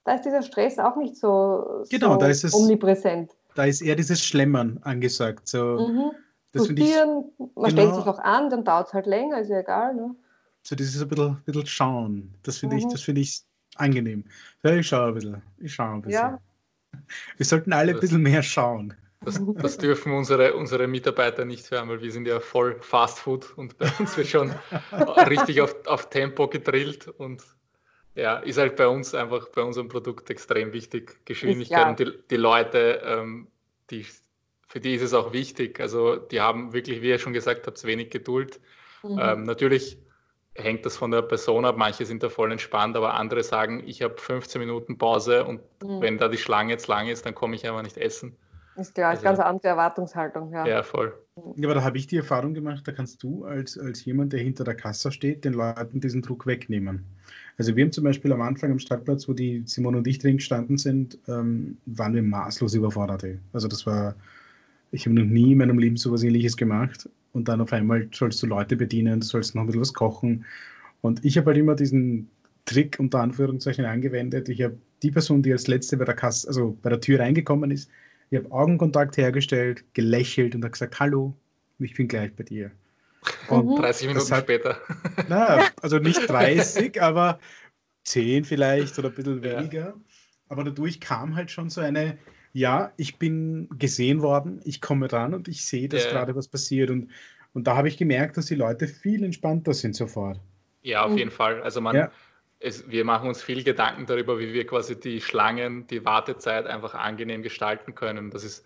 da ist dieser Stress auch nicht so, genau, so da ist es, omnipräsent. Da ist eher dieses Schlemmern angesagt. So, mhm. das ich, man genau, stellt sich auch an, dann dauert es halt länger, ist ja egal. Ne? So dieses ein bisschen, bisschen Schauen, das finde mhm. ich, find ich angenehm. Ja, ich schaue ein bisschen. Ich schaue ein bisschen. Ja. [LAUGHS] Wir sollten alle ein bisschen mehr schauen. Das, das, dürfen unsere, unsere Mitarbeiter nicht hören, weil wir sind ja voll Fast Food und bei uns wird schon [LAUGHS] richtig auf, auf Tempo gedrillt und ja, ist halt bei uns einfach bei unserem Produkt extrem wichtig. Geschwindigkeit und die, die Leute, ähm, die, für die ist es auch wichtig. Also die haben wirklich, wie ihr schon gesagt habt, wenig Geduld. Mhm. Ähm, natürlich hängt das von der Person ab. Manche sind da voll entspannt, aber andere sagen, ich habe 15 Minuten Pause und mhm. wenn da die Schlange jetzt lang ist, dann komme ich einfach nicht essen. Ist klar, ist also, ganz andere Erwartungshaltung. Ja, ja voll. Ja, aber da habe ich die Erfahrung gemacht, da kannst du als, als jemand, der hinter der Kasse steht, den Leuten diesen Druck wegnehmen. Also wir haben zum Beispiel am Anfang am Startplatz, wo die Simone und ich drin gestanden sind, ähm, waren wir maßlos überfordert. Also das war, ich habe noch nie in meinem Leben so etwas ähnliches gemacht. Und dann auf einmal sollst du Leute bedienen, du sollst noch ein bisschen was kochen. Und ich habe halt immer diesen Trick unter Anführungszeichen angewendet. Ich habe die Person, die als letzte bei der Kasse, also bei der Tür reingekommen ist, ich habe Augenkontakt hergestellt, gelächelt und habe gesagt, hallo, ich bin gleich bei dir. Und 30 mhm. Minuten hat, später. Na, also nicht 30, [LAUGHS] aber 10 vielleicht oder ein bisschen weniger. Ja. Aber dadurch kam halt schon so eine, ja, ich bin gesehen worden, ich komme ran und ich sehe, dass ja. gerade was passiert. Und, und da habe ich gemerkt, dass die Leute viel entspannter sind sofort. Ja, auf jeden Fall. Also man, ja. es, wir machen uns viel Gedanken darüber, wie wir quasi die Schlangen, die Wartezeit einfach angenehm gestalten können. Das ist,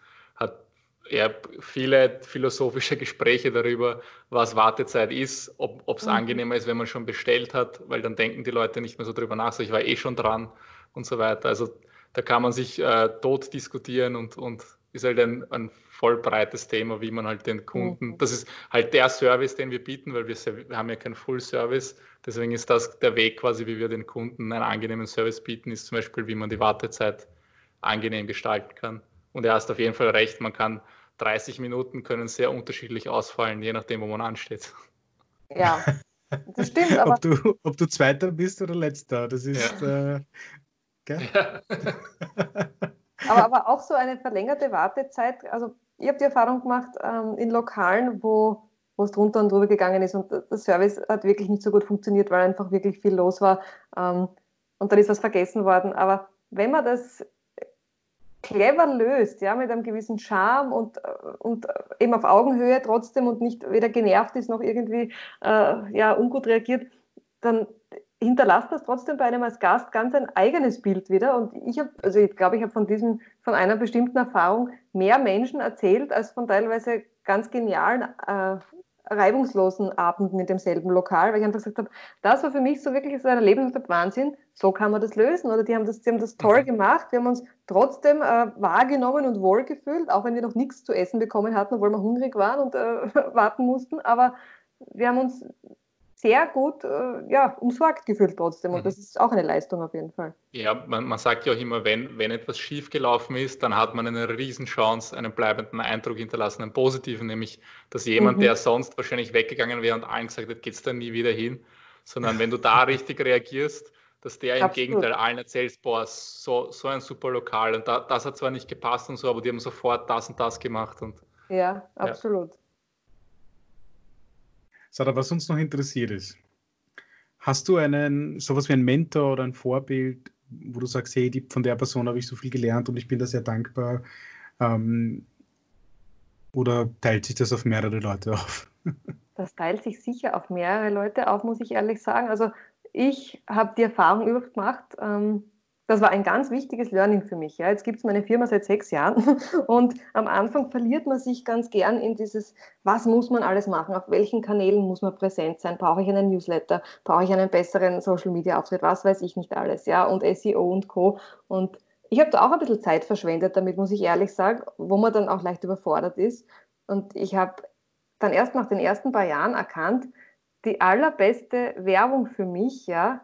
eher viele philosophische Gespräche darüber, was Wartezeit ist, ob es mhm. angenehmer ist, wenn man schon bestellt hat, weil dann denken die Leute nicht mehr so drüber nach, so ich war eh schon dran und so weiter. Also da kann man sich äh, tot diskutieren und, und ist halt ein, ein voll breites Thema, wie man halt den Kunden, mhm. das ist halt der Service, den wir bieten, weil wir, wir haben ja keinen Full Service, deswegen ist das der Weg quasi, wie wir den Kunden einen angenehmen Service bieten, ist zum Beispiel, wie man die Wartezeit angenehm gestalten kann. Und er hast auf jeden Fall recht, man kann 30 Minuten können sehr unterschiedlich ausfallen, je nachdem, wo man ansteht. Ja, [LAUGHS] das stimmt. Aber ob, du, ob du Zweiter bist oder Letzter, das ist. Ja. Äh, ja. [LAUGHS] aber, aber auch so eine verlängerte Wartezeit. Also, ich habe die Erfahrung gemacht ähm, in Lokalen, wo wo es drunter und drüber gegangen ist und der Service hat wirklich nicht so gut funktioniert, weil einfach wirklich viel los war ähm, und dann ist was vergessen worden. Aber wenn man das clever löst, ja, mit einem gewissen Charme und, und eben auf Augenhöhe trotzdem und nicht weder genervt ist noch irgendwie äh, ja, ungut reagiert, dann hinterlasst das trotzdem bei einem als Gast ganz ein eigenes Bild wieder. Und ich habe, also ich glaube, ich habe von diesem, von einer bestimmten Erfahrung mehr Menschen erzählt als von teilweise ganz genialen äh, reibungslosen Abenden in demselben Lokal, weil ich einfach gesagt habe, das war für mich so wirklich so ein Erlebnis, Wahnsinn, so kann man das lösen. Oder die haben das, die haben das toll mhm. gemacht, wir haben uns trotzdem äh, wahrgenommen und wohlgefühlt, auch wenn wir noch nichts zu essen bekommen hatten, obwohl wir hungrig waren und äh, [LAUGHS] warten mussten, aber wir haben uns sehr gut äh, ja, umsorgt gefühlt trotzdem. Und mhm. das ist auch eine Leistung auf jeden Fall. Ja, man, man sagt ja auch immer, wenn, wenn etwas schiefgelaufen ist, dann hat man eine Riesenchance, einen bleibenden Eindruck hinterlassen, einen positiven, nämlich, dass jemand, mhm. der sonst wahrscheinlich weggegangen wäre und allen gesagt hat, geht es dann nie wieder hin, sondern wenn du da [LAUGHS] richtig reagierst, dass der im Gegenteil allen erzählt, boah, so, so ein super Lokal und da, das hat zwar nicht gepasst und so, aber die haben sofort das und das gemacht. Und, ja, absolut. Ja. Sarah, was uns noch interessiert ist, hast du einen, sowas wie einen Mentor oder ein Vorbild, wo du sagst, hey, die, von der Person habe ich so viel gelernt und ich bin da sehr dankbar? Ähm, oder teilt sich das auf mehrere Leute auf? [LAUGHS] Das teilt sich sicher auf mehrere Leute auf, muss ich ehrlich sagen. Also ich habe die Erfahrung überhaupt gemacht, ähm, das war ein ganz wichtiges Learning für mich. Ja. Jetzt gibt es meine Firma seit sechs Jahren [LAUGHS] und am Anfang verliert man sich ganz gern in dieses, was muss man alles machen, auf welchen Kanälen muss man präsent sein, brauche ich einen Newsletter, brauche ich einen besseren Social-Media-Auftritt, was weiß ich nicht alles, ja, und SEO und Co. Und ich habe da auch ein bisschen Zeit verschwendet, damit muss ich ehrlich sagen, wo man dann auch leicht überfordert ist. Und ich habe dann erst nach den ersten paar Jahren erkannt, die allerbeste Werbung für mich, ja,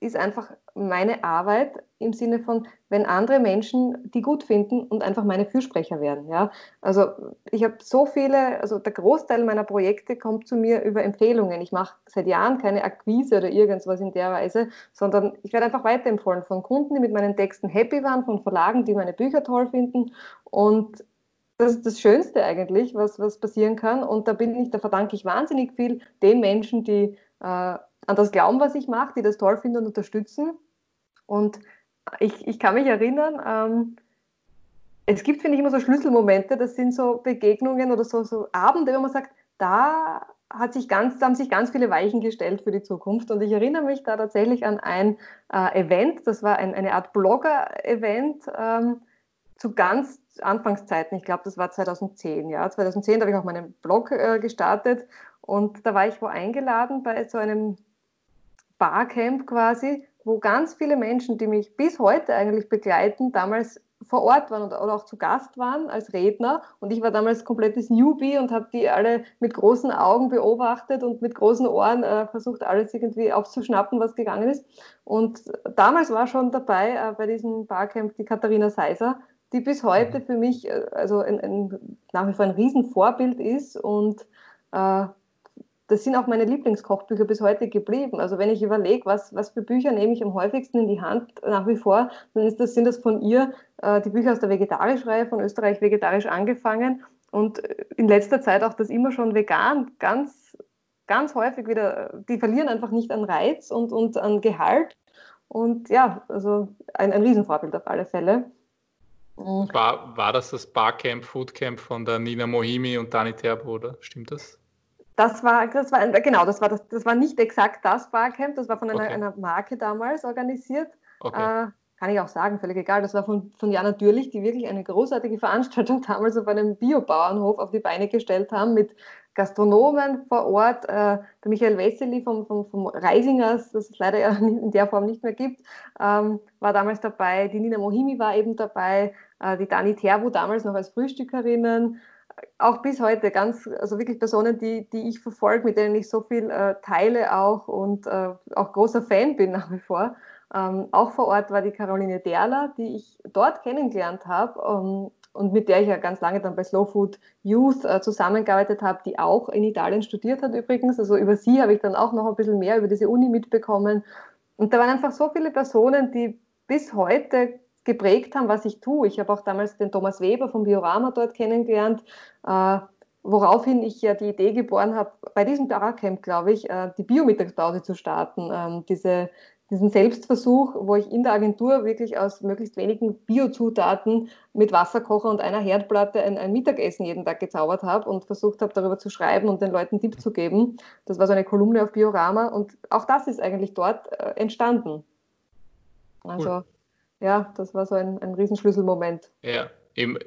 ist einfach meine Arbeit im Sinne von, wenn andere Menschen die gut finden und einfach meine Fürsprecher werden. Ja? Also ich habe so viele, also der Großteil meiner Projekte kommt zu mir über Empfehlungen. Ich mache seit Jahren keine Akquise oder irgendwas in der Weise, sondern ich werde einfach weiterempfohlen von Kunden, die mit meinen Texten happy waren, von Verlagen, die meine Bücher toll finden und das ist das Schönste eigentlich, was, was passieren kann. Und da bin ich, da verdanke ich wahnsinnig viel den Menschen, die an das glauben, was ich mache, die das toll finden und unterstützen. Und ich, ich kann mich erinnern, ähm, es gibt, finde ich, immer so Schlüsselmomente, das sind so Begegnungen oder so, so Abende, wo man sagt, da hat sich ganz, haben sich ganz viele Weichen gestellt für die Zukunft. Und ich erinnere mich da tatsächlich an ein äh, Event, das war ein, eine Art Blogger-Event ähm, zu ganz Anfangszeiten. Ich glaube, das war 2010. Ja, 2010 da habe ich auch meinen Blog äh, gestartet und da war ich wo eingeladen bei so einem Barcamp quasi, wo ganz viele Menschen, die mich bis heute eigentlich begleiten, damals vor Ort waren oder auch zu Gast waren als Redner. Und ich war damals komplettes Newbie und habe die alle mit großen Augen beobachtet und mit großen Ohren äh, versucht, alles irgendwie aufzuschnappen, was gegangen ist. Und damals war schon dabei äh, bei diesem Barcamp die Katharina Seiser, die bis heute für mich äh, also ein, ein, nach wie vor ein Riesenvorbild ist und äh, das sind auch meine Lieblingskochbücher bis heute geblieben. Also wenn ich überlege, was, was für Bücher nehme ich am häufigsten in die Hand nach wie vor, dann das, sind das von ihr äh, die Bücher aus der Vegetarisch-Reihe von Österreich Vegetarisch angefangen und äh, in letzter Zeit auch das immer schon vegan, ganz, ganz häufig wieder, die verlieren einfach nicht an Reiz und, und an Gehalt. Und ja, also ein, ein Riesenvorbild auf alle Fälle. War, war das das Barcamp, Foodcamp von der Nina Mohimi und Dani Terbo, oder? Stimmt das? Das war, das war, genau, das war, das, das war nicht exakt das Barcamp, das war von einer, okay. einer Marke damals organisiert. Okay. Äh, kann ich auch sagen, völlig egal. Das war von, von Jana Dürlich, die wirklich eine großartige Veranstaltung damals auf einem Biobauernhof auf die Beine gestellt haben mit Gastronomen vor Ort. Äh, der Michael Wessely vom, vom, vom Reisingers, das es leider ja [LAUGHS] in der Form nicht mehr gibt, ähm, war damals dabei. Die Nina Mohimi war eben dabei. Äh, die Dani Terbu damals noch als Frühstückerinnen. Auch bis heute ganz, also wirklich Personen, die, die ich verfolge, mit denen ich so viel äh, teile auch und äh, auch großer Fan bin nach wie vor. Ähm, auch vor Ort war die Caroline Derler, die ich dort kennengelernt habe ähm, und mit der ich ja ganz lange dann bei Slow Food Youth äh, zusammengearbeitet habe, die auch in Italien studiert hat übrigens. Also über sie habe ich dann auch noch ein bisschen mehr über diese Uni mitbekommen. Und da waren einfach so viele Personen, die bis heute geprägt haben, was ich tue. Ich habe auch damals den Thomas Weber vom Biorama dort kennengelernt, äh, woraufhin ich ja die Idee geboren habe, bei diesem Barcamp, glaube ich, äh, die Biomittagspause zu starten. Ähm, diese diesen Selbstversuch, wo ich in der Agentur wirklich aus möglichst wenigen Biozutaten mit Wasserkocher und einer Herdplatte ein, ein Mittagessen jeden Tag gezaubert habe und versucht habe, darüber zu schreiben und den Leuten Tipps zu geben. Das war so eine Kolumne auf Biorama und auch das ist eigentlich dort äh, entstanden. Also cool. Ja, das war so ein, ein Riesenschlüsselmoment. Ja, eben,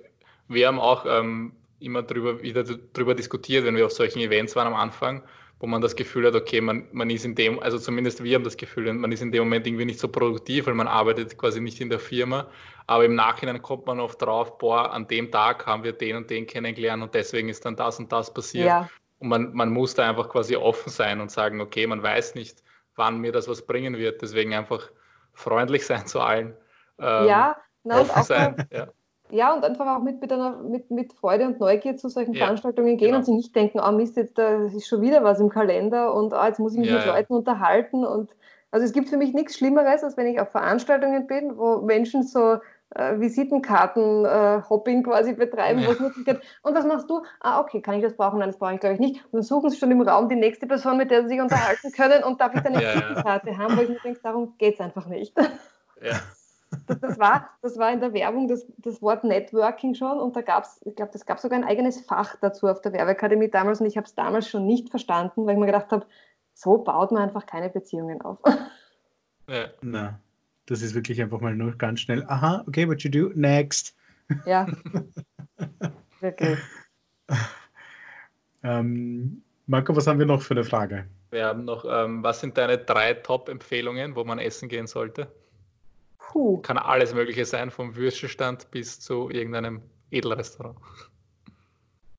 wir haben auch ähm, immer drüber, wieder darüber diskutiert, wenn wir auf solchen Events waren am Anfang wo man das Gefühl hat, okay, man, man ist in dem, also zumindest wir haben das Gefühl, man ist in dem Moment irgendwie nicht so produktiv, weil man arbeitet quasi nicht in der Firma. Aber im Nachhinein kommt man oft drauf, boah, an dem Tag haben wir den und den kennengelernt und deswegen ist dann das und das passiert. Ja. Und man, man muss da einfach quasi offen sein und sagen, okay, man weiß nicht, wann mir das was bringen wird. Deswegen einfach freundlich sein zu allen. Ähm, ja, na, offen [LAUGHS] sein. Ja ja, und einfach auch mit, mit, einer, mit, mit Freude und Neugier zu solchen ja, Veranstaltungen gehen genau. und sich nicht denken, oh Mist, jetzt da ist schon wieder was im Kalender und oh, jetzt muss ich mich ja, mit. Leuten unterhalten. Und also es gibt für mich nichts Schlimmeres, als wenn ich auf Veranstaltungen bin, wo Menschen so äh, Visitenkarten-Hopping äh, quasi betreiben, wo es nur geht. Und was machst du? Ah, okay, kann ich das brauchen? Nein, das brauche ich glaube ich nicht. Und dann suchen sie schon im Raum die nächste Person, mit der sie sich unterhalten können und darf ich dann eine Visitenkarte haben, wo ich mir denke, darum geht es einfach nicht. Ja das, war, das war in der Werbung das, das Wort Networking schon und da gab es, ich glaube, das gab sogar ein eigenes Fach dazu auf der Werbeakademie damals und ich habe es damals schon nicht verstanden, weil ich mir gedacht habe, so baut man einfach keine Beziehungen auf. Ja. Na, das ist wirklich einfach mal nur ganz schnell, aha, okay, what you do, next. Ja, [LAUGHS] wirklich. Ähm, Marco, was haben wir noch für eine Frage? Wir haben noch, ähm, was sind deine drei Top-Empfehlungen, wo man essen gehen sollte? Puh. Kann alles Mögliche sein, vom Würstchenstand bis zu irgendeinem Edelrestaurant.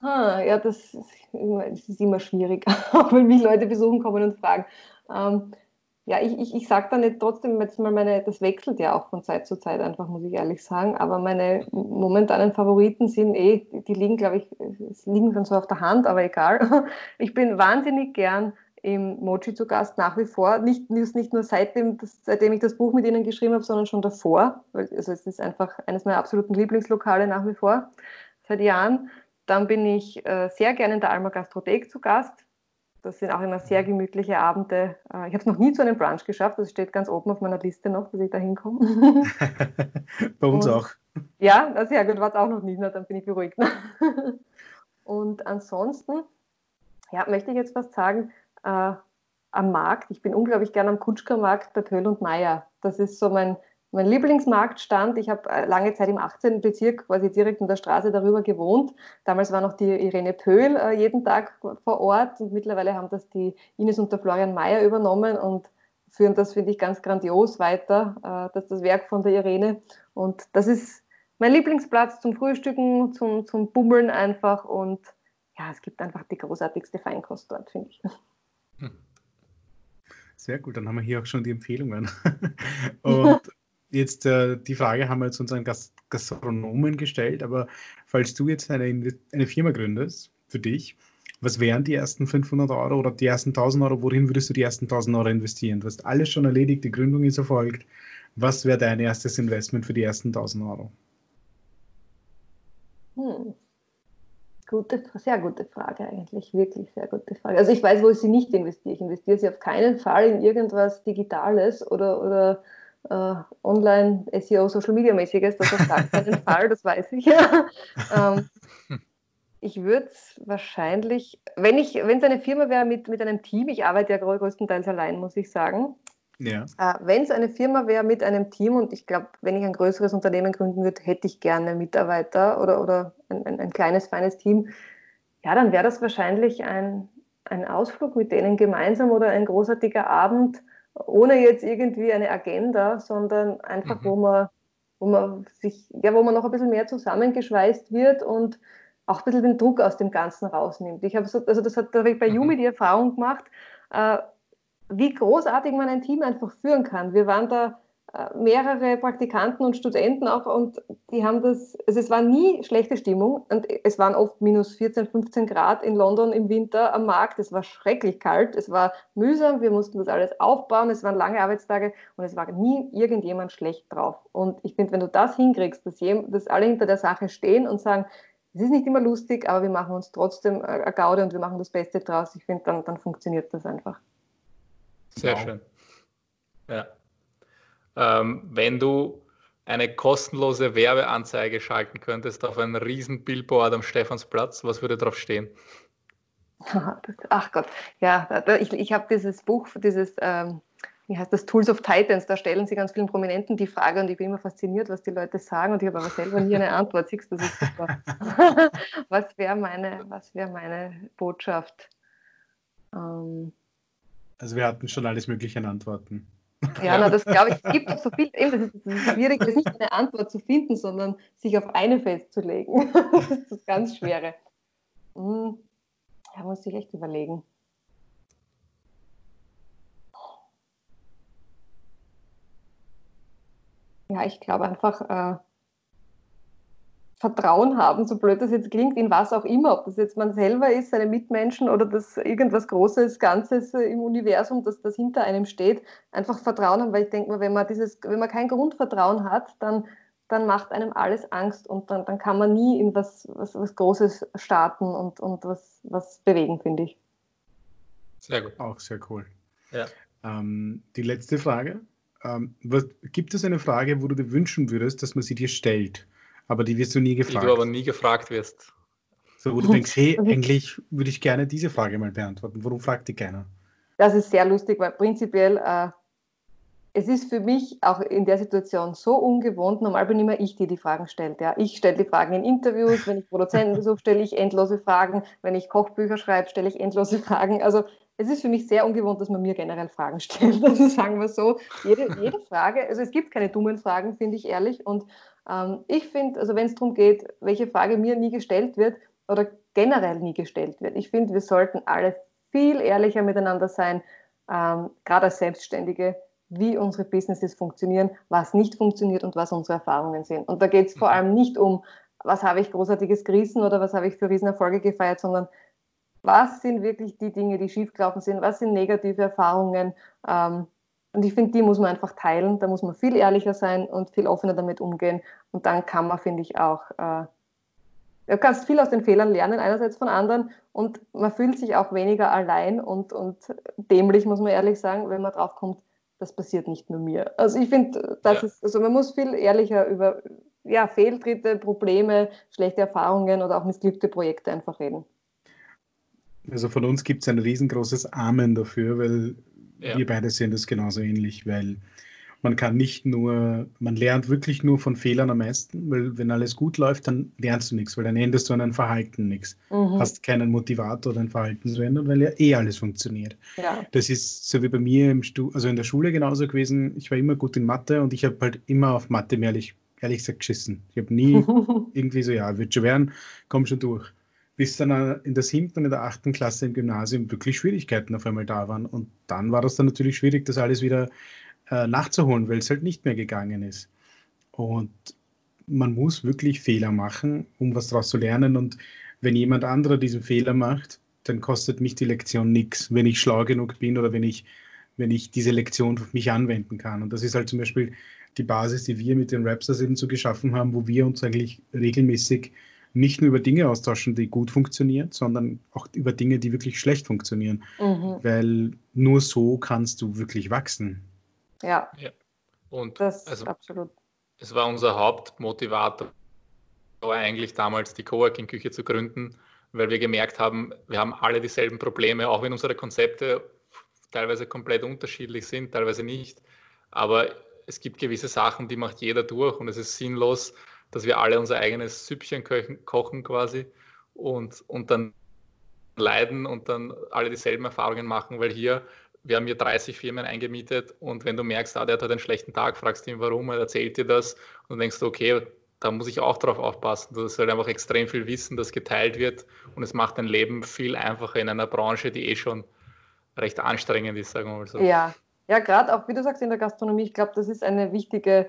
Ah, ja, das ist, immer, das ist immer schwierig, [LAUGHS] auch wenn mich Leute besuchen kommen und fragen. Ähm, ja, ich, ich, ich sage da nicht trotzdem jetzt mal meine, das wechselt ja auch von Zeit zu Zeit einfach, muss ich ehrlich sagen. Aber meine momentanen Favoriten sind eh, die liegen, glaube ich, liegen schon so auf der Hand, aber egal. [LAUGHS] Ich bin wahnsinnig gern im Mochi zu Gast nach wie vor. Nicht, nicht nur seitdem, das, seitdem ich das Buch mit ihnen geschrieben habe, sondern schon davor. Also es ist einfach eines meiner absoluten Lieblingslokale nach wie vor, seit Jahren. Dann bin ich äh, sehr gerne in der Alma Gastrothek zu Gast. Das sind auch immer sehr gemütliche Abende. Äh, ich habe es noch nie zu einem Brunch geschafft. Das steht ganz oben auf meiner Liste noch, dass ich da hinkomme. [LAUGHS] Bei uns Und, auch. Ja, sehr gut. War es auch noch nie. Na, dann bin ich beruhigt. [LAUGHS] Und ansonsten, ja, möchte ich jetzt was sagen äh, am Markt. Ich bin unglaublich gern am Kutschkermarkt bei Pöll und Meier. Das ist so mein, mein Lieblingsmarktstand. Ich habe äh, lange Zeit im 18. Bezirk quasi direkt in der Straße darüber gewohnt. Damals war noch die Irene Pöhl äh, jeden Tag vor Ort und mittlerweile haben das die Ines und der Florian Mayer übernommen und führen das, finde ich, ganz grandios weiter. Äh, das das Werk von der Irene. Und das ist mein Lieblingsplatz zum Frühstücken, zum, zum Bummeln einfach. Und ja, es gibt einfach die großartigste Feinkost dort, finde ich. Sehr gut, dann haben wir hier auch schon die Empfehlungen. [LAUGHS] Und [LAUGHS] jetzt äh, die Frage haben wir jetzt unseren Gast Gastronomen gestellt, aber falls du jetzt eine, eine Firma gründest für dich, was wären die ersten 500 Euro oder die ersten 1000 Euro? Worin würdest du die ersten 1000 Euro investieren? Du hast alles schon erledigt, die Gründung ist erfolgt. Was wäre dein erstes Investment für die ersten 1000 Euro? Hm. Gute, sehr gute Frage eigentlich, wirklich sehr gute Frage. Also ich weiß, wo ich sie nicht investiere. Ich investiere sie auf keinen Fall in irgendwas Digitales oder, oder äh, Online, SEO, Social Media mäßiges, das auf gar keinen [LAUGHS] Fall, das weiß ich. [LAUGHS] ähm, ich würde es wahrscheinlich, wenn ich, wenn es eine Firma wäre mit, mit einem Team, ich arbeite ja größtenteils allein, muss ich sagen. Ja. Äh, wenn es eine Firma wäre mit einem Team und ich glaube, wenn ich ein größeres Unternehmen gründen würde, hätte ich gerne Mitarbeiter oder, oder ein, ein, ein kleines, feines Team, ja, dann wäre das wahrscheinlich ein, ein Ausflug mit denen gemeinsam oder ein großartiger Abend, ohne jetzt irgendwie eine Agenda, sondern einfach, mhm. wo man wo man sich, ja, wo man noch ein bisschen mehr zusammengeschweißt wird und auch ein bisschen den Druck aus dem Ganzen rausnimmt. Ich habe so, also das hat da habe ich bei mhm. Yumi die Erfahrung gemacht, äh, wie großartig man ein Team einfach führen kann. Wir waren da äh, mehrere Praktikanten und Studenten auch und die haben das, also es war nie schlechte Stimmung und es waren oft minus 14, 15 Grad in London im Winter am Markt. Es war schrecklich kalt, es war mühsam, wir mussten das alles aufbauen, es waren lange Arbeitstage und es war nie irgendjemand schlecht drauf. Und ich finde, wenn du das hinkriegst, dass, dass alle hinter der Sache stehen und sagen, es ist nicht immer lustig, aber wir machen uns trotzdem eine Gaude und wir machen das Beste draus, ich finde, dann, dann funktioniert das einfach. Sehr wow. schön. Ja. Ähm, wenn du eine kostenlose Werbeanzeige schalten könntest auf ein riesen Billboard am Stephansplatz, was würde drauf stehen? [LAUGHS] Ach Gott, ja, ich, ich habe dieses Buch, dieses, ähm, wie heißt das, Tools of Titans, da stellen sie ganz vielen Prominenten die Frage und ich bin immer fasziniert, was die Leute sagen und ich habe aber selber nie eine Antwort. Siehst du, das ist super. [LAUGHS] was wäre meine, wär meine Botschaft? Ähm, also wir hatten schon alles Mögliche an Antworten. Ja, na, das glaube ich, es gibt so viel, eben, das ist, das ist schwierig, das nicht eine Antwort zu finden, sondern sich auf eine festzulegen. [LAUGHS] das ist das ganz Schwere. Hm, da muss ich echt überlegen. Ja, ich glaube einfach, äh, Vertrauen haben, so blöd das jetzt klingt, in was auch immer, ob das jetzt man selber ist, seine Mitmenschen oder das irgendwas Großes, Ganzes im Universum, das, das hinter einem steht, einfach Vertrauen haben, weil ich denke mal, wenn man dieses, wenn man kein Grundvertrauen hat, dann, dann macht einem alles Angst und dann, dann kann man nie in was, was, was Großes starten und, und was, was bewegen, finde ich. Sehr gut. Auch sehr cool. Ja. Ähm, die letzte Frage. Ähm, was, gibt es eine Frage, wo du dir wünschen würdest, dass man sie dir stellt? Aber die wirst du nie gefragt. Die du aber nie gefragt wirst. So, wo du denkst, hey, eigentlich würde ich gerne diese Frage mal beantworten. Warum fragt die keiner? Das ist sehr lustig, weil prinzipiell äh, es ist für mich auch in der Situation so ungewohnt. Normal bin immer ich, die die Fragen stellt. Ja. Ich stelle die Fragen in Interviews, wenn ich Produzenten besuche, stelle ich endlose Fragen. Wenn ich Kochbücher schreibe, stelle ich endlose Fragen. Also es ist für mich sehr ungewohnt, dass man mir generell Fragen stellt. [LAUGHS] Also sagen wir so, jede, jede Frage, also es gibt keine dummen Fragen, finde ich ehrlich. Und ähm, ich finde, also wenn es darum geht, welche Frage mir nie gestellt wird oder generell nie gestellt wird, ich finde, wir sollten alle viel ehrlicher miteinander sein, ähm, gerade als Selbstständige, wie unsere Businesses funktionieren, was nicht funktioniert und was unsere Erfahrungen sind. Und da geht es vor mhm. allem nicht um, was habe ich großartiges gerissen oder was habe ich für Riesenerfolge gefeiert, sondern was sind wirklich die Dinge, die schiefgelaufen sind, was sind negative Erfahrungen, ähm, und ich finde, die muss man einfach teilen. Da muss man viel ehrlicher sein und viel offener damit umgehen. Und dann kann man, finde ich, auch, äh, du kannst viel aus den Fehlern lernen, einerseits von anderen. Und man fühlt sich auch weniger allein und, und dämlich, muss man ehrlich sagen, wenn man drauf kommt, das passiert nicht nur mir. Also ich finde, das ja. ist, also man muss viel ehrlicher über ja, Fehltritte, Probleme, schlechte Erfahrungen oder auch missglückte Projekte einfach reden. Also von uns gibt es ein riesengroßes Amen dafür, weil ja. wir beide sehen das genauso ähnlich, weil man kann nicht nur, man lernt wirklich nur von Fehlern am meisten, weil wenn alles gut läuft, dann lernst du nichts, weil dann änderst du an deinem Verhalten nichts. Mhm. Hast keinen Motivator, dein Verhalten zu ändern, weil ja eh alles funktioniert. Ja. Das ist so wie bei mir im Stu also in der Schule genauso gewesen. Ich war immer gut in Mathe und ich habe halt immer auf Mathe mehr ehrlich, ehrlich gesagt geschissen. Ich habe nie [LAUGHS] irgendwie so, ja, wird schon werden, komm schon durch bis dann in der siebten und in der achten Klasse im Gymnasium wirklich Schwierigkeiten auf einmal da waren. Und dann war das dann natürlich schwierig, das alles wieder äh, nachzuholen, weil es halt nicht mehr gegangen ist. Und man muss wirklich Fehler machen, um was daraus zu lernen. Und wenn jemand anderer diesen Fehler macht, dann kostet mich die Lektion nichts, wenn ich schlau genug bin oder wenn ich, wenn ich diese Lektion für mich anwenden kann. Und das ist halt zum Beispiel die Basis, die wir mit den Rapsters eben so geschaffen haben, wo wir uns eigentlich regelmäßig nicht nur über Dinge austauschen, die gut funktionieren, sondern auch über Dinge, die wirklich schlecht funktionieren. Mhm. Weil nur so kannst du wirklich wachsen. Ja. ja. Und das also, absolut. Es war unser Hauptmotivator, eigentlich damals die Coworking-Küche zu gründen, weil wir gemerkt haben, wir haben alle dieselben Probleme, auch wenn unsere Konzepte teilweise komplett unterschiedlich sind, teilweise nicht. Aber es gibt gewisse Sachen, die macht jeder durch und es ist sinnlos, dass wir alle unser eigenes Süppchen kochen quasi und, und dann leiden und dann alle dieselben Erfahrungen machen, weil hier, wir haben hier 30 Firmen eingemietet und wenn du merkst, ah, der hat halt einen schlechten Tag, fragst ihn warum, er erzählt dir das und denkst du, okay, da muss ich auch drauf aufpassen. Das ist halt einfach extrem viel Wissen, das geteilt wird und es macht dein Leben viel einfacher in einer Branche, die eh schon recht anstrengend ist, sagen wir mal so. Ja, ja gerade auch, wie du sagst, in der Gastronomie, ich glaube, das ist eine wichtige,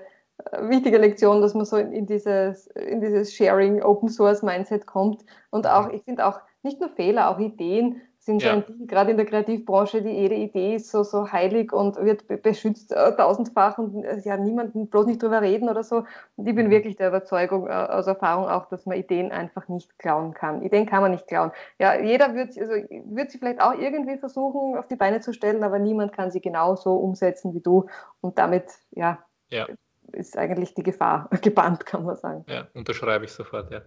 wichtige Lektion, dass man so in, dieses, in dieses Sharing, Open Source Mindset kommt und auch, ich finde auch nicht nur Fehler, auch Ideen sind so ja. ein Ding, gerade in der Kreativbranche, die jede Idee ist so, so heilig und wird beschützt äh, tausendfach und äh, ja, niemand bloß nicht drüber reden oder so. Und ich bin mhm. wirklich der Überzeugung äh, aus Erfahrung auch, dass man Ideen einfach nicht klauen kann. Ideen kann man nicht klauen. Ja, jeder wird, also, wird sie vielleicht auch irgendwie versuchen, auf die Beine zu stellen, aber niemand kann sie genau so umsetzen wie du und damit, ja, ja ist eigentlich die Gefahr [LAUGHS] gebannt, kann man sagen. Ja, unterschreibe ich sofort, ja.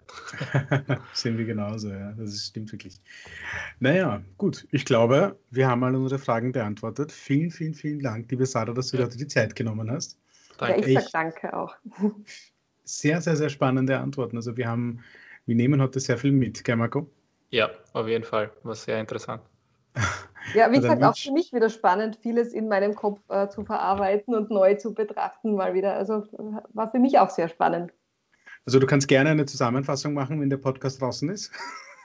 [LAUGHS] Sehen wir genauso, ja. Das stimmt wirklich. Naja, gut. Ich glaube, wir haben alle unsere Fragen beantwortet. Vielen, vielen, vielen Dank, liebe Sarah, dass du ja. dir die Zeit genommen hast. Danke. Ja, ich sage danke auch. [LAUGHS] Sehr, sehr, sehr spannende Antworten. Also wir haben, wir nehmen heute sehr viel mit, gell, Marco? Ja, auf jeden Fall. War sehr interessant. Ja, wie [LAUGHS] gesagt, auch für mich wieder spannend, vieles in meinem Kopf äh, zu verarbeiten und neu zu betrachten, mal wieder. Also war für mich auch sehr spannend. Also du kannst gerne eine Zusammenfassung machen, wenn der Podcast draußen ist.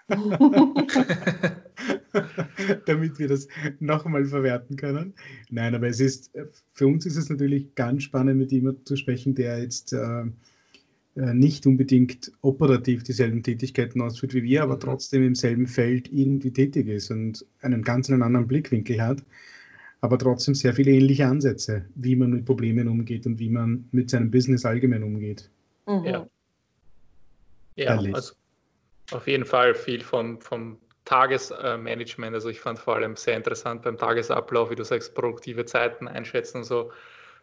[LAUGHS] [LAUGHS] Damit wir das nochmal verwerten können. Nein, aber es ist, für uns ist es natürlich ganz spannend, mit jemandem zu sprechen, der jetzt äh, äh, nicht unbedingt operativ dieselben Tätigkeiten ausführt wie wir, aber mhm. trotzdem im selben Feld irgendwie tätig ist und einen ganz anderen Blickwinkel hat, aber trotzdem sehr viele ähnliche Ansätze, wie man mit Problemen umgeht und wie man mit seinem Business allgemein umgeht. Mhm. Ja, ja also auf jeden Fall viel vom, vom Tagesmanagement. Also ich fand vor allem sehr interessant beim Tagesablauf, wie du sagst, produktive Zeiten einschätzen und so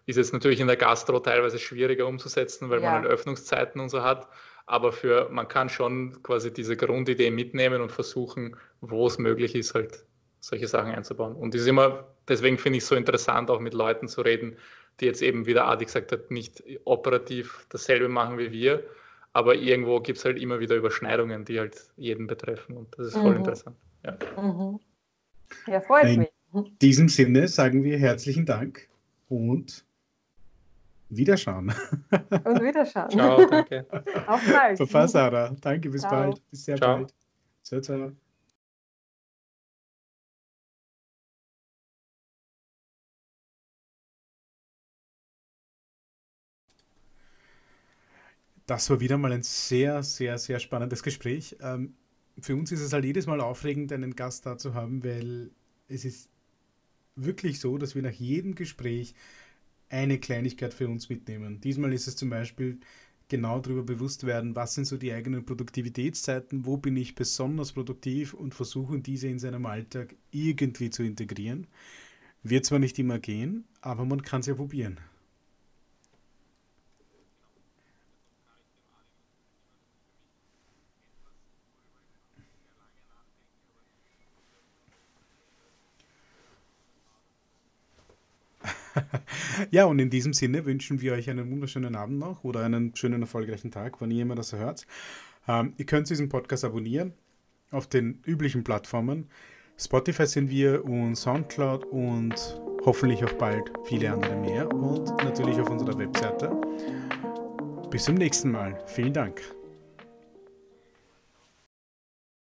ist jetzt natürlich in der Gastro teilweise schwieriger umzusetzen, weil ja. man halt Öffnungszeiten und so hat. Aber für, man kann schon quasi diese Grundidee mitnehmen und versuchen, wo es möglich ist, halt solche Sachen einzubauen. Und ist immer, deswegen finde ich es so interessant, auch mit Leuten zu reden, die jetzt eben, wie der Adi gesagt hat, nicht operativ dasselbe machen wie wir, aber irgendwo gibt es halt immer wieder Überschneidungen, die halt jeden betreffen. Und das ist voll mhm. interessant. Ja. Mhm. ja, freut In mich. In diesem Sinne sagen wir herzlichen Dank und Wiederschauen. Und Wiederschauen. Ciao, [LAUGHS] danke. Auf bald. Papa Sarah, danke, bis ciao. bald. Bis sehr ciao. bald. Ciao, ciao. Das war wieder mal ein sehr, sehr, sehr spannendes Gespräch. Ähm, für uns ist es halt jedes Mal aufregend, einen Gast da zu haben, weil es ist wirklich so, dass wir nach jedem Gespräch eine Kleinigkeit für uns mitnehmen. Diesmal ist es zum Beispiel genau darüber bewusst werden, was sind so die eigenen Produktivitätszeiten, wo bin ich besonders produktiv und versuchen diese in seinem Alltag irgendwie zu integrieren. Wird zwar nicht immer gehen, aber man kann es ja probieren. [LAUGHS] ja, und in diesem Sinne wünschen wir euch einen wunderschönen Abend noch oder einen schönen, erfolgreichen Tag, wann ihr immer das hört. Ähm, ihr könnt diesen Podcast abonnieren auf den üblichen Plattformen. Spotify sind wir und Soundcloud und hoffentlich auch bald viele andere mehr und natürlich auf unserer Webseite. Bis zum nächsten Mal. Vielen Dank.